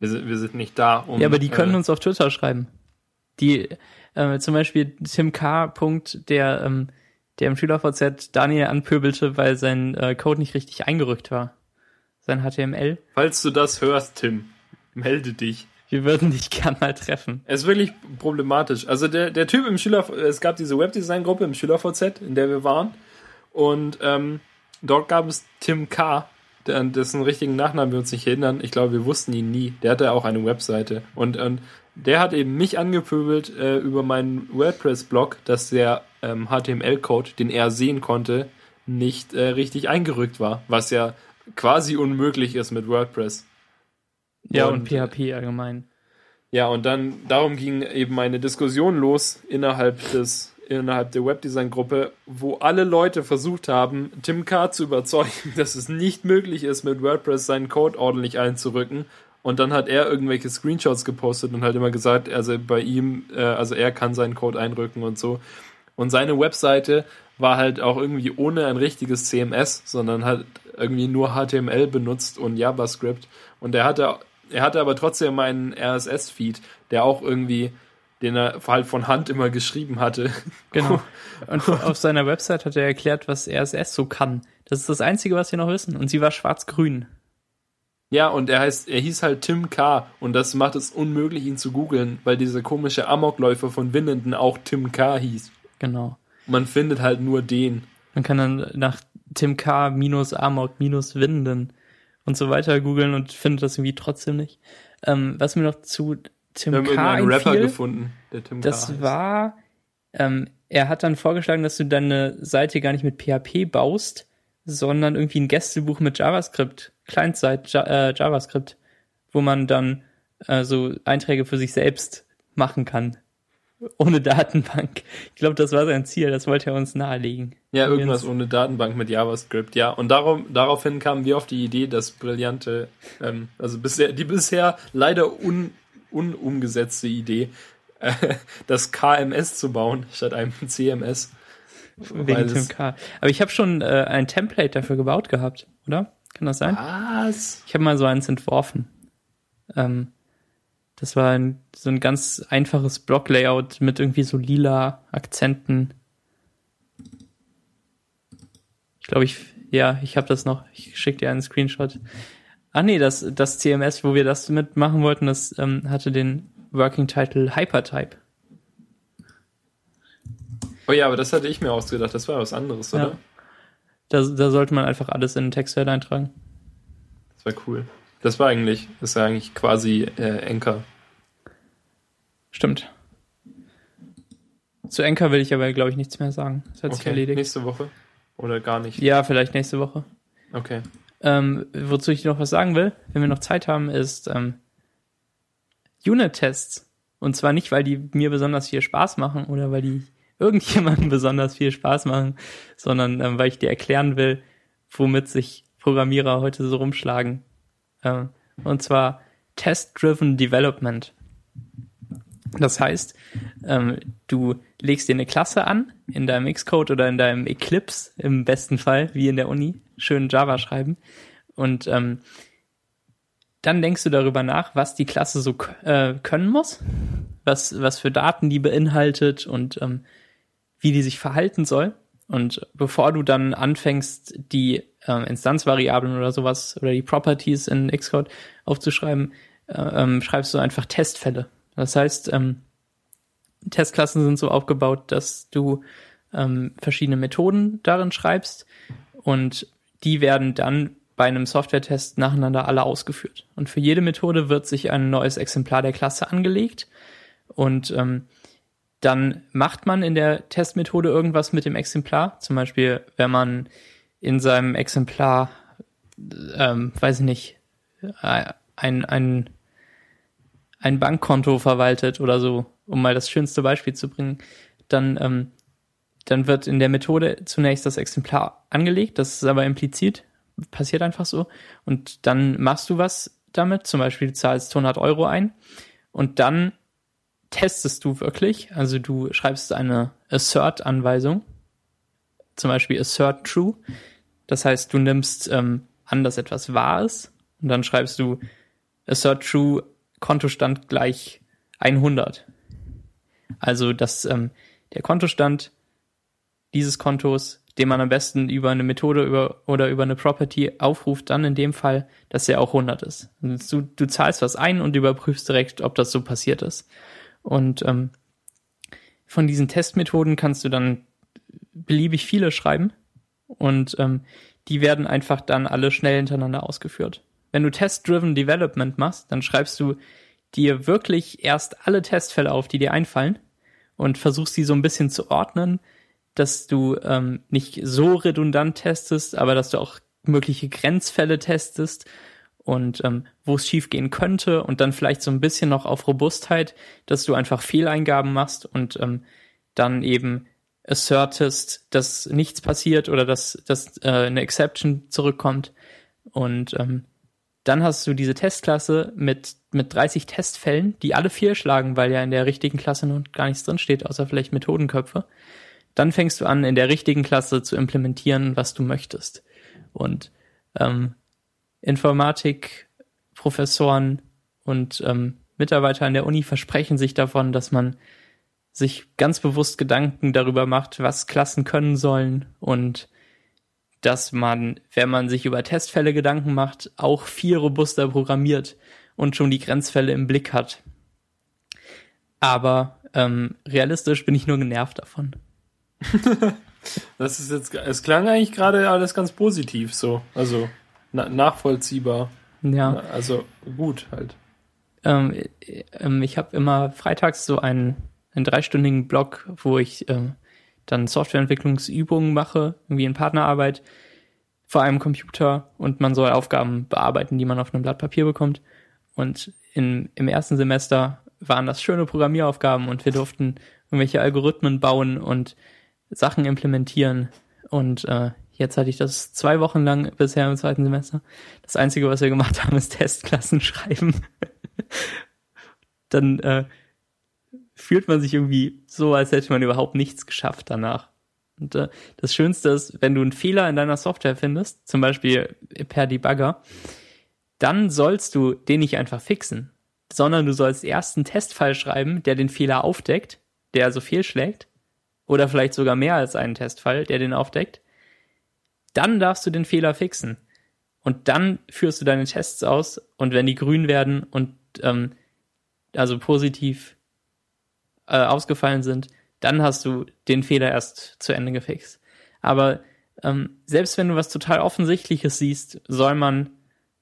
Wir sind, wir sind nicht da, um. Ja, aber die können äh, uns auf Twitter schreiben. Die, äh, zum Beispiel Tim K. Punkt, der, ähm, der im SchülerVZ Daniel anpöbelte, weil sein äh, Code nicht richtig eingerückt war. Sein HTML. Falls du das hörst, Tim, melde dich. Wir würden dich gern mal treffen. Es ist wirklich problematisch. Also der, der Typ im Schüler, es gab diese Webdesign-Gruppe im SchülerVZ, in der wir waren. Und ähm, dort gab es Tim K., dessen richtigen Nachnamen wir uns nicht erinnern. Ich glaube, wir wussten ihn nie. Der hatte auch eine Webseite. Und, und der hat eben mich angepöbelt äh, über meinen WordPress-Blog, dass der ähm, HTML-Code, den er sehen konnte, nicht äh, richtig eingerückt war. Was ja quasi unmöglich ist mit WordPress. Ja, und, und PHP allgemein. Ja, und dann darum ging eben eine Diskussion los innerhalb des innerhalb der Webdesign-Gruppe, wo alle Leute versucht haben, Tim K. zu überzeugen, dass es nicht möglich ist, mit WordPress seinen Code ordentlich einzurücken. Und dann hat er irgendwelche Screenshots gepostet und halt immer gesagt, also bei ihm, äh, also er kann seinen Code einrücken und so. Und seine Webseite war halt auch irgendwie ohne ein richtiges CMS, sondern hat irgendwie nur HTML benutzt und JavaScript. Und er hatte er hatte aber trotzdem meinen RSS-Feed, der auch irgendwie, den er halt von Hand immer geschrieben hatte. Genau. Und auf seiner Website hat er erklärt, was RSS so kann. Das ist das Einzige, was wir noch wissen. Und sie war schwarz-grün. Ja, und er heißt, er hieß halt Tim K. Und das macht es unmöglich, ihn zu googeln, weil dieser komische Amokläufer von Winnenden auch Tim K. hieß. Genau. Man findet halt nur den. Man kann dann nach Tim K. minus Amok minus Winnenden und so weiter googeln und findet das irgendwie trotzdem nicht. Ähm, was mir noch zu Tim Wir K. einen Rapper gefunden, der Tim das K. Das war, ähm, er hat dann vorgeschlagen, dass du deine Seite gar nicht mit PHP baust, sondern irgendwie ein Gästebuch mit JavaScript, Client-Side äh, JavaScript, wo man dann äh, so Einträge für sich selbst machen kann ohne Datenbank. Ich glaube, das war sein Ziel, das wollte er uns nahelegen. Ja, irgendwas ohne Datenbank mit JavaScript, ja. Und darum, daraufhin kamen wir auf die Idee, das brillante, ähm, also bisher, die bisher leider un, unumgesetzte Idee, äh, das KMS zu bauen, statt einem CMS. Wegen Tim K. Aber ich habe schon äh, ein Template dafür gebaut gehabt, oder? Kann das sein? Was? Ich habe mal so eins entworfen. Ähm, das war ein, so ein ganz einfaches Block-Layout mit irgendwie so lila Akzenten. Ich glaube, ich, ja, ich habe das noch. Ich schicke dir einen Screenshot. Ah nee, das, das CMS, wo wir das mitmachen wollten, das ähm, hatte den Working Title Hypertype. Oh ja, aber das hatte ich mir ausgedacht. Das war was anderes, oder? Ja. Da, da sollte man einfach alles in den Textfeld eintragen. Das war cool. Das war eigentlich, das ja eigentlich quasi äh, Anchor. Stimmt. Zu Anchor will ich aber, glaube ich, nichts mehr sagen. Das hat okay. sich erledigt. Nächste Woche? Oder gar nicht? Ja, vielleicht nächste Woche. Okay. Ähm, wozu ich noch was sagen will, wenn wir noch Zeit haben, ist ähm, Unit-Tests. Und zwar nicht, weil die mir besonders viel Spaß machen oder weil die irgendjemandem besonders viel Spaß machen, sondern ähm, weil ich dir erklären will, womit sich Programmierer heute so rumschlagen. Äh, und zwar Test-Driven Development. Das heißt, ähm, du legst dir eine Klasse an in deinem Xcode oder in deinem Eclipse im besten Fall, wie in der Uni, schön Java schreiben. Und ähm, dann denkst du darüber nach, was die Klasse so äh, können muss, was, was für Daten die beinhaltet und ähm, wie die sich verhalten soll. Und bevor du dann anfängst, die ähm, Instanzvariablen oder sowas oder die Properties in Xcode aufzuschreiben, äh, ähm, schreibst du einfach Testfälle. Das heißt, ähm, Testklassen sind so aufgebaut, dass du ähm, verschiedene Methoden darin schreibst und die werden dann bei einem Software-Test nacheinander alle ausgeführt. Und für jede Methode wird sich ein neues Exemplar der Klasse angelegt und ähm, dann macht man in der Testmethode irgendwas mit dem Exemplar. Zum Beispiel, wenn man in seinem Exemplar, ähm, weiß ich nicht, äh, ein, ein, ein Bankkonto verwaltet oder so, um mal das schönste Beispiel zu bringen, dann, ähm, dann wird in der Methode zunächst das Exemplar angelegt, das ist aber implizit, passiert einfach so. Und dann machst du was damit, zum Beispiel du zahlst 100 Euro ein und dann testest du wirklich. Also du schreibst eine Assert-Anweisung, zum Beispiel Assert True. Das heißt, du nimmst ähm, an, dass etwas wahr ist und dann schreibst du Assert True Kontostand gleich 100. Also, dass ähm, der Kontostand dieses Kontos, den man am besten über eine Methode über, oder über eine Property aufruft, dann in dem Fall, dass er auch 100 ist. Du, du zahlst was ein und überprüfst direkt, ob das so passiert ist. Und ähm, von diesen Testmethoden kannst du dann beliebig viele schreiben und ähm, die werden einfach dann alle schnell hintereinander ausgeführt. Wenn du Test-Driven Development machst, dann schreibst du dir wirklich erst alle Testfälle auf, die dir einfallen und versuchst sie so ein bisschen zu ordnen, dass du ähm, nicht so redundant testest, aber dass du auch mögliche Grenzfälle testest und ähm, wo es schiefgehen könnte und dann vielleicht so ein bisschen noch auf Robustheit, dass du einfach Fehleingaben machst und ähm, dann eben assertest, dass nichts passiert oder dass, dass äh, eine Exception zurückkommt und ähm, dann hast du diese Testklasse mit, mit 30 Testfällen, die alle fehlschlagen, weil ja in der richtigen Klasse nun gar nichts drinsteht, außer vielleicht Methodenköpfe. Dann fängst du an, in der richtigen Klasse zu implementieren, was du möchtest. Und ähm, Informatikprofessoren und ähm, Mitarbeiter an der Uni versprechen sich davon, dass man sich ganz bewusst Gedanken darüber macht, was Klassen können sollen und dass man, wenn man sich über Testfälle Gedanken macht, auch viel robuster programmiert und schon die Grenzfälle im Blick hat. Aber ähm, realistisch bin ich nur genervt davon. das ist jetzt, es klang eigentlich gerade alles ganz positiv so, also na, nachvollziehbar. Ja. Also gut halt. Ähm, ähm, ich habe immer freitags so einen, einen dreistündigen Blog, wo ich ähm, dann Softwareentwicklungsübungen mache, irgendwie in Partnerarbeit vor einem Computer und man soll Aufgaben bearbeiten, die man auf einem Blatt Papier bekommt. Und in, im ersten Semester waren das schöne Programmieraufgaben und wir durften irgendwelche Algorithmen bauen und Sachen implementieren. Und äh, jetzt hatte ich das zwei Wochen lang bisher im zweiten Semester. Das Einzige, was wir gemacht haben, ist Testklassen schreiben. Dann äh, fühlt man sich irgendwie so, als hätte man überhaupt nichts geschafft danach. Und äh, das Schönste ist, wenn du einen Fehler in deiner Software findest, zum Beispiel per Debugger, dann sollst du den nicht einfach fixen, sondern du sollst erst einen Testfall schreiben, der den Fehler aufdeckt, der also fehlschlägt, oder vielleicht sogar mehr als einen Testfall, der den aufdeckt. Dann darfst du den Fehler fixen. Und dann führst du deine Tests aus und wenn die grün werden und ähm, also positiv äh, ausgefallen sind, dann hast du den Fehler erst zu Ende gefixt. Aber ähm, selbst wenn du was total Offensichtliches siehst, soll man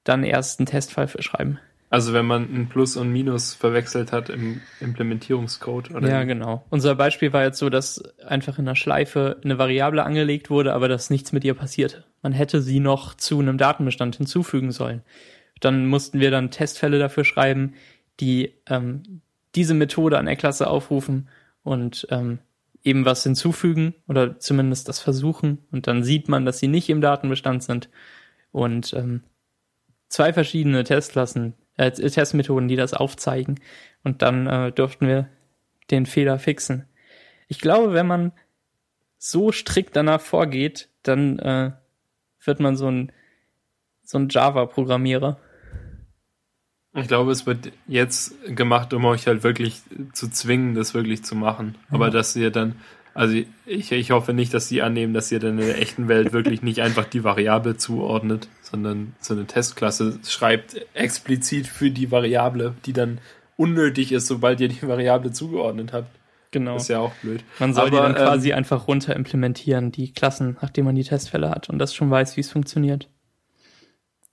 dann erst einen Testfall für schreiben. Also wenn man ein Plus und Minus verwechselt hat im Implementierungscode, oder? Ja, genau. Unser Beispiel war jetzt so, dass einfach in der Schleife eine Variable angelegt wurde, aber dass nichts mit ihr passierte. Man hätte sie noch zu einem Datenbestand hinzufügen sollen. Dann mussten wir dann Testfälle dafür schreiben, die ähm, diese Methode an der Klasse aufrufen und ähm, eben was hinzufügen oder zumindest das versuchen und dann sieht man, dass sie nicht im Datenbestand sind und ähm, zwei verschiedene Testklassen, äh, Testmethoden, die das aufzeigen und dann äh, dürften wir den Fehler fixen. Ich glaube, wenn man so strikt danach vorgeht, dann äh, wird man so ein so ein Java-Programmierer. Ich glaube, es wird jetzt gemacht, um euch halt wirklich zu zwingen, das wirklich zu machen. Mhm. Aber dass ihr dann, also ich, ich hoffe nicht, dass sie annehmen, dass ihr dann in der echten Welt wirklich nicht einfach die Variable zuordnet, sondern so eine Testklasse schreibt explizit für die Variable, die dann unnötig ist, sobald ihr die Variable zugeordnet habt. Genau. ist ja auch blöd. Man soll Aber, die dann quasi ähm, einfach runter implementieren, die Klassen, nachdem man die Testfälle hat und das schon weiß, wie es funktioniert.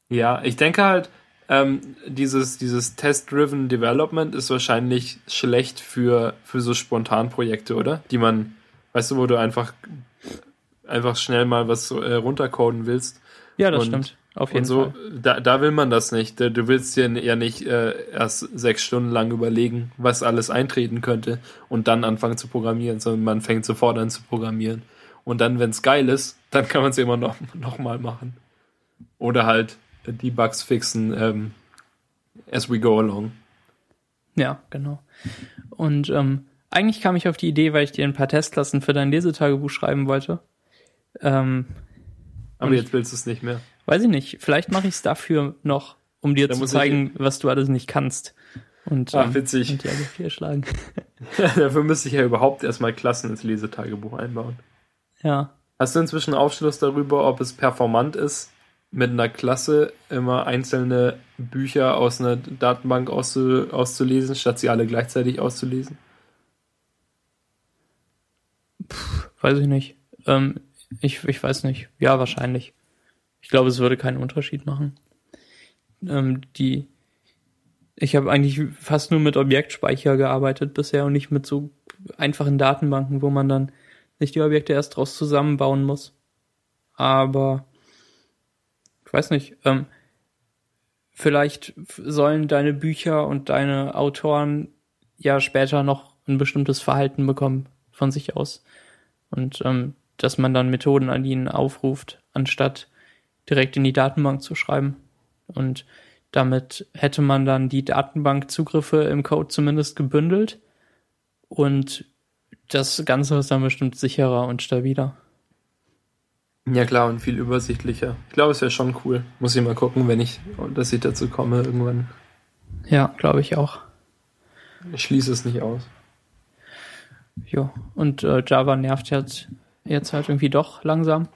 Ja, ich denke halt, ähm, dieses, dieses Test-Driven Development ist wahrscheinlich schlecht für, für so Spontanprojekte, oder? Die man, weißt du, wo du einfach, einfach schnell mal was äh, runtercoden willst. Ja, das und, stimmt. Auf jeden so, Fall. Da, da will man das nicht. Du willst dir ja nicht äh, erst sechs Stunden lang überlegen, was alles eintreten könnte und dann anfangen zu programmieren, sondern man fängt sofort an zu programmieren. Und dann, wenn es geil ist, dann kann man es immer noch, noch mal machen. Oder halt die Bugs fixen ähm, as we go along. Ja, genau. Und ähm, eigentlich kam ich auf die Idee, weil ich dir ein paar Testklassen für dein Lesetagebuch schreiben wollte. Ähm, Aber jetzt willst du es nicht mehr. Weiß ich nicht. Vielleicht mache ich es dafür noch, um dir da zu zeigen, ich... was du alles nicht kannst. Und, Ach, ähm, witzig. Und die alle vier schlagen. dafür müsste ich ja überhaupt erstmal Klassen ins Lesetagebuch einbauen. Ja. Hast du inzwischen Aufschluss darüber, ob es performant ist, mit einer Klasse immer einzelne Bücher aus einer Datenbank auszu auszulesen, statt sie alle gleichzeitig auszulesen? Puh, weiß ich nicht. Ähm, ich, ich weiß nicht. Ja, wahrscheinlich. Ich glaube, es würde keinen Unterschied machen. Ähm, die, ich habe eigentlich fast nur mit Objektspeicher gearbeitet bisher und nicht mit so einfachen Datenbanken, wo man dann sich die Objekte erst draus zusammenbauen muss. Aber ich weiß nicht, ähm, vielleicht sollen deine Bücher und deine Autoren ja später noch ein bestimmtes Verhalten bekommen von sich aus. Und ähm, dass man dann Methoden an ihnen aufruft, anstatt direkt in die Datenbank zu schreiben. Und damit hätte man dann die Datenbankzugriffe im Code zumindest gebündelt und das Ganze ist dann bestimmt sicherer und stabiler. Ja klar, und viel übersichtlicher. Ich glaube, es wäre schon cool. Muss ich mal gucken, wenn ich, dass ich dazu komme irgendwann. Ja, glaube ich auch. Ich schließe es nicht aus. Jo, und äh, Java nervt jetzt, jetzt halt irgendwie doch langsam.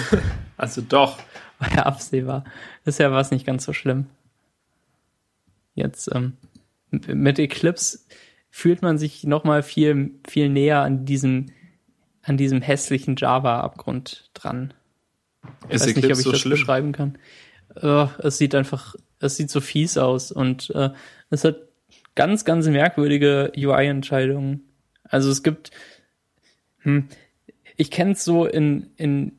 also doch. War ja absehbar. Ist ja was nicht ganz so schlimm. Jetzt ähm, mit Eclipse fühlt man sich nochmal viel, viel näher an diesem an diesem hässlichen Java-Abgrund dran. Ich ist weiß nicht, ob ich so das schlimm? beschreiben kann. Uh, es sieht einfach, es sieht so fies aus und uh, es hat ganz, ganz merkwürdige UI-Entscheidungen. Also es gibt, hm, ich kenne es so in, in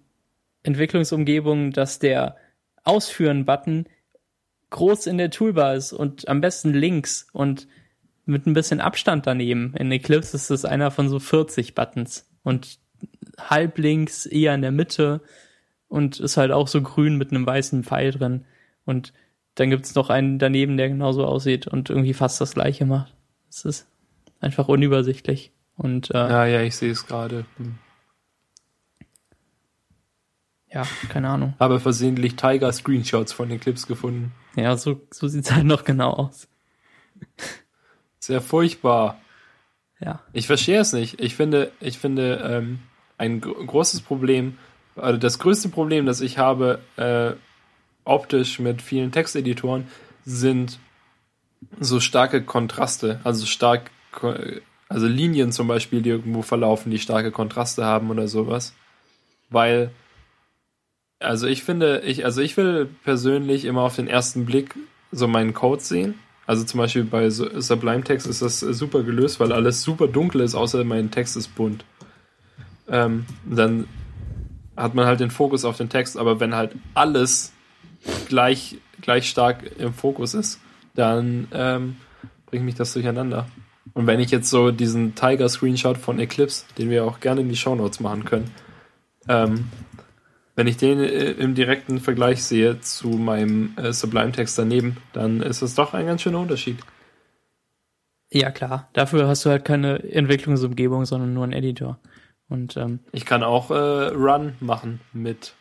Entwicklungsumgebungen, dass der Ausführen-Button groß in der Toolbar ist und am besten links und mit ein bisschen Abstand daneben. In Eclipse ist es einer von so 40 Buttons und halb links eher in der Mitte und ist halt auch so grün mit einem weißen Pfeil drin. Und dann gibt's noch einen daneben, der genauso aussieht und irgendwie fast das gleiche macht. Es ist einfach unübersichtlich. Und, äh, ja, ja, ich sehe es gerade. Hm. Ja, keine Ahnung. Aber versehentlich Tiger-Screenshots von den Clips gefunden. Ja, so, so sieht's halt noch genau aus. Sehr furchtbar. Ja. Ich verstehe es nicht. Ich finde, ich finde ähm, ein großes Problem, also das größte Problem, das ich habe, äh, optisch mit vielen Texteditoren, sind so starke Kontraste, also stark, also Linien zum Beispiel, die irgendwo verlaufen, die starke Kontraste haben oder sowas. Weil, also ich finde, ich, also ich will persönlich immer auf den ersten Blick so meinen Code sehen also zum Beispiel bei Sublime Text ist das super gelöst, weil alles super dunkel ist, außer mein Text ist bunt. Ähm, dann hat man halt den Fokus auf den Text, aber wenn halt alles gleich, gleich stark im Fokus ist, dann ähm, bringt mich das durcheinander. Und wenn ich jetzt so diesen Tiger-Screenshot von Eclipse, den wir auch gerne in die Shownotes machen können, ähm, wenn ich den äh, im direkten Vergleich sehe zu meinem äh, Sublime-Text daneben, dann ist es doch ein ganz schöner Unterschied. Ja, klar. Dafür hast du halt keine Entwicklungsumgebung, sondern nur einen Editor. Und ähm, Ich kann auch äh, Run machen mit.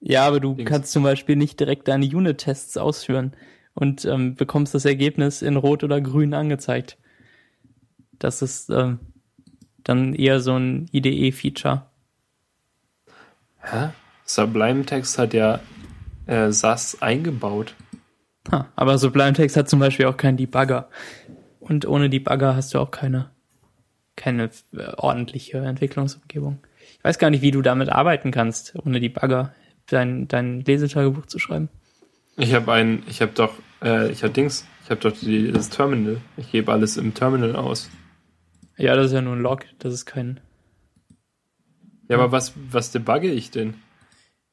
ja, aber du Dings. kannst zum Beispiel nicht direkt deine Unit-Tests ausführen und ähm, bekommst das Ergebnis in Rot oder Grün angezeigt. Das ist ähm, dann eher so ein IDE-Feature. Hä? Sublime-Text hat ja äh, SAS eingebaut. Ha, aber Sublime Text hat zum Beispiel auch keinen Debugger. Und ohne Debugger hast du auch keine, keine äh, ordentliche Entwicklungsumgebung. Ich weiß gar nicht, wie du damit arbeiten kannst, ohne Debugger dein, dein Lesetagebuch zu schreiben. Ich habe ein, ich habe doch, äh, ich habe Dings, ich habe doch die, das Terminal. Ich gebe alles im Terminal aus. Ja, das ist ja nur ein Log, das ist kein. Ja, aber was, was debugge ich denn?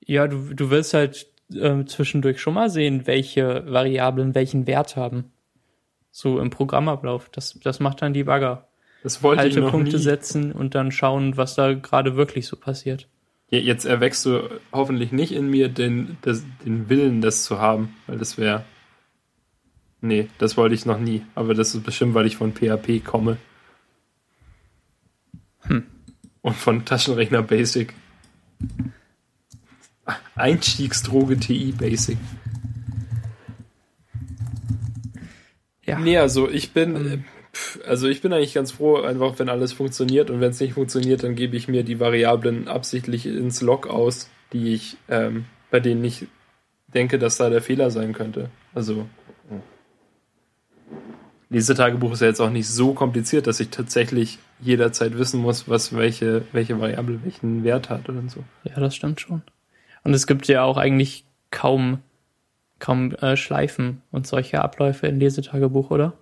Ja, du, du willst halt ähm, zwischendurch schon mal sehen, welche Variablen welchen Wert haben. So im Programmablauf. Das, das macht dann Debugger. Das wollte ich noch Haltepunkte nie. setzen und dann schauen, was da gerade wirklich so passiert. Ja, Jetzt erwächst du hoffentlich nicht in mir den, das, den Willen, das zu haben, weil das wäre. Nee, das wollte ich noch nie. Aber das ist bestimmt, weil ich von PHP komme. Und von Taschenrechner Basic. Einstiegsdroge TI Basic. Ja. Nee, also ich bin, äh, also ich bin eigentlich ganz froh, einfach wenn alles funktioniert und wenn es nicht funktioniert, dann gebe ich mir die Variablen absichtlich ins Log aus, die ich, ähm, bei denen ich denke, dass da der Fehler sein könnte. Also Lesetagebuch ist ja jetzt auch nicht so kompliziert, dass ich tatsächlich jederzeit wissen muss, was welche, welche Variable welchen Wert hat oder so. Ja, das stimmt schon. Und es gibt ja auch eigentlich kaum, kaum äh, Schleifen und solche Abläufe im Lesetagebuch, oder?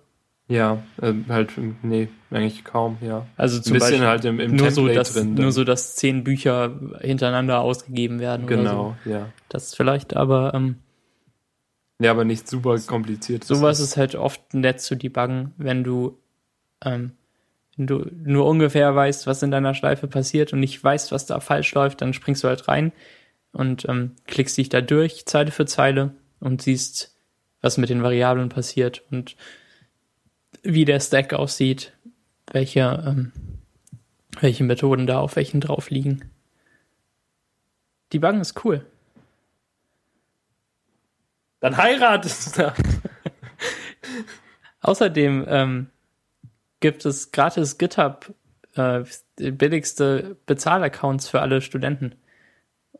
Ja, äh, halt, nee, eigentlich kaum, ja. Also Ein zum bisschen Beispiel halt im, im nur so, Template dass, drin. nur so, dass zehn Bücher hintereinander ausgegeben werden. Oder so. Genau, ja. Das vielleicht, aber ähm, Ja, aber nicht super kompliziert. sowas ist halt oft nett zu debuggen, wenn du, ähm, wenn du nur ungefähr weißt, was in deiner Schleife passiert und nicht weißt, was da falsch läuft, dann springst du halt rein und ähm, klickst dich da durch, Zeile für Zeile und siehst, was mit den Variablen passiert und wie der Stack aussieht, welche, ähm, welche Methoden da auf welchen drauf liegen. Debuggen ist cool. Dann heiratest du. Außerdem ähm, gibt es gratis GitHub äh, billigste Bezahlaccounts für alle Studenten.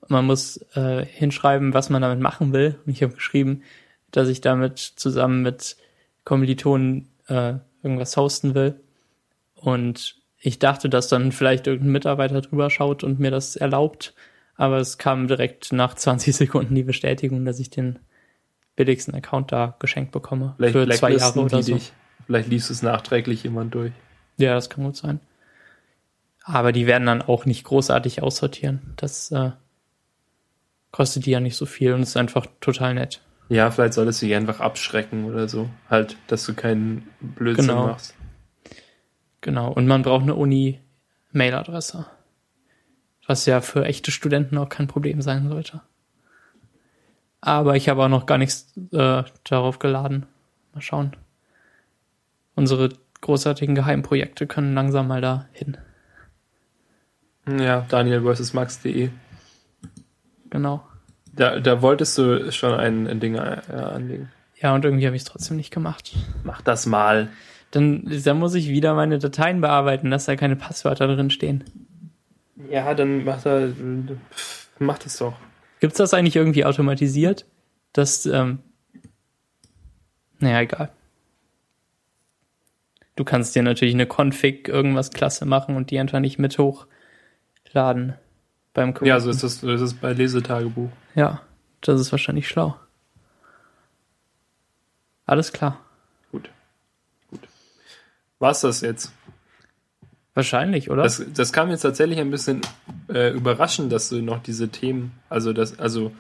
Man muss äh, hinschreiben, was man damit machen will. Und ich habe geschrieben, dass ich damit zusammen mit Kommilitonen äh, irgendwas hosten will. Und ich dachte, dass dann vielleicht irgendein Mitarbeiter drüber schaut und mir das erlaubt. Aber es kam direkt nach 20 Sekunden die Bestätigung, dass ich den billigsten Account da geschenkt bekomme. Vielleicht für zwei Jahre oder so. dich. Vielleicht liest es nachträglich jemand durch. Ja, das kann gut sein. Aber die werden dann auch nicht großartig aussortieren. Das äh, kostet die ja nicht so viel und ist einfach total nett. Ja, vielleicht soll es dich einfach abschrecken oder so. Halt, dass du keinen Blödsinn Genau. machst. Genau. Und man braucht eine Uni-Mail-Adresse. Was ja für echte Studenten auch kein Problem sein sollte. Aber ich habe auch noch gar nichts äh, darauf geladen. Mal schauen. Unsere großartigen Geheimprojekte können langsam mal da hin. Ja, Daniel vs. Max.de. Genau. Da, da wolltest du schon ein, ein Ding äh, anlegen. Ja, und irgendwie habe ich es trotzdem nicht gemacht. Mach das mal. Dann, dann muss ich wieder meine Dateien bearbeiten, dass da keine Passwörter drin stehen. Ja, dann mach da, mach das doch. Gibt's das eigentlich irgendwie automatisiert? Das, ähm, naja, egal. Du kannst dir natürlich eine Config irgendwas klasse machen und die einfach nicht mit hochladen beim Committen. Ja, so ist das, so ist es bei Lesetagebuch. Ja, das ist wahrscheinlich schlau. Alles klar. Gut. Gut. War's das jetzt? Wahrscheinlich, oder? Das, das kam jetzt tatsächlich ein bisschen äh, überraschend, dass du noch diese Themen, also das, also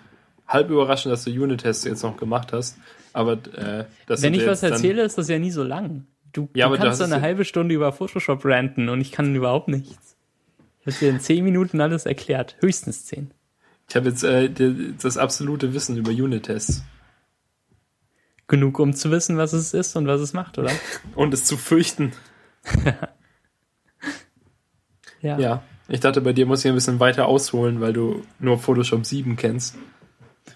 halb überraschend, dass du Unit-Tests jetzt noch gemacht hast. Aber äh, Wenn ich was erzähle, ist das ja nie so lang. Du, Ja, du kannst so eine halbe Stunde über Photoshop ranten und ich kann überhaupt nichts. Ich habe dir in zehn Minuten alles erklärt. Höchstens zehn. Ich habe jetzt äh, das absolute Wissen über Unit-Tests. Genug, um zu wissen, was es ist und was es macht, oder? Und es zu fürchten. Ja. Ja. Ich dachte, bei dir muss ich ein bisschen weiter ausholen, weil du nur Photoshop 7 kennst.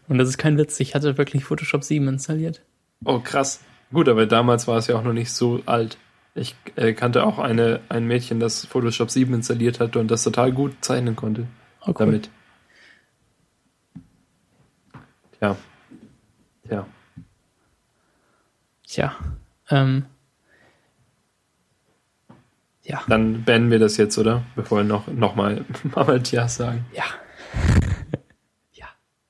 Und das ist kein Witz. Ich hatte wirklich Photoshop 7 installiert. Oh, krass. Gut, aber damals war es ja auch noch nicht so alt. Ich äh, kannte auch eine, ein Mädchen, das Photoshop 7 installiert hatte und das total gut zeichnen konnte Oh, cool. damit. Ja. Ja. Tja. Ähm. Ja. Dann beenden wir das jetzt, oder? Bevor wir noch, noch mal Mama Tias sagen. Ja.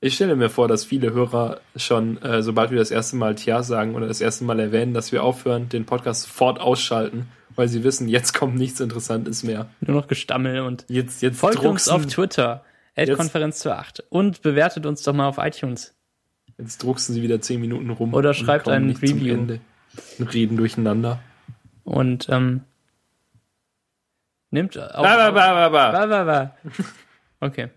Ich stelle mir vor, dass viele Hörer schon, äh, sobald wir das erste Mal Tja sagen oder das erste Mal erwähnen, dass wir aufhören, den Podcast sofort ausschalten, weil sie wissen, jetzt kommt nichts Interessantes mehr. Nur noch Gestammel und Jetzt, jetzt folgt uns drucksen- auf Twitter. Konferenz zu 8. Und bewertet uns doch mal auf iTunes. Jetzt drucksen sie wieder zehn Minuten rum. Oder schreibt kommen ein nicht zum Review. Reden durcheinander. Und ähm, nimmt auch. Ba, ba, ba, ba, ba. Ba, ba, ba. Okay.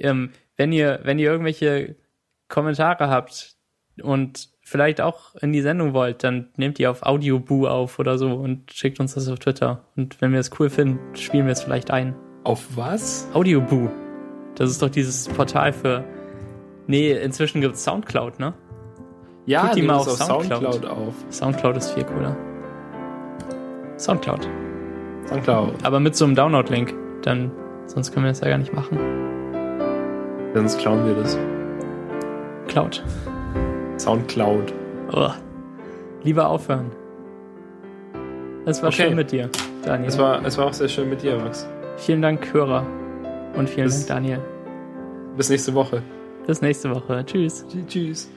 Ähm, wenn ihr, wenn ihr irgendwelche Kommentare habt und vielleicht auch in die Sendung wollt, dann nehmt ihr auf Audioboo auf oder so und schickt uns das auf Twitter. Und wenn wir es cool finden, spielen wir es vielleicht ein. Auf was? Audioboo. Das ist doch dieses Portal für. Nee, inzwischen gibt's Soundcloud, ne? Ja, Tut die mal es auf auf Soundcloud. Soundcloud auf. Soundcloud ist viel cooler. Soundcloud. Soundcloud. Aber mit so einem Download-Link. Dann, sonst können wir das ja gar nicht machen. Sonst klauen wir das. Cloud. Soundcloud. Oh. Lieber aufhören. Es war Okay. schön mit dir, Daniel. Es war, es war auch sehr schön mit dir, Max. vielen Dank, Hörer. Und vielen Bis- Dank, Daniel. Bis nächste Woche. Bis nächste Woche. Tschüss. Tschüss.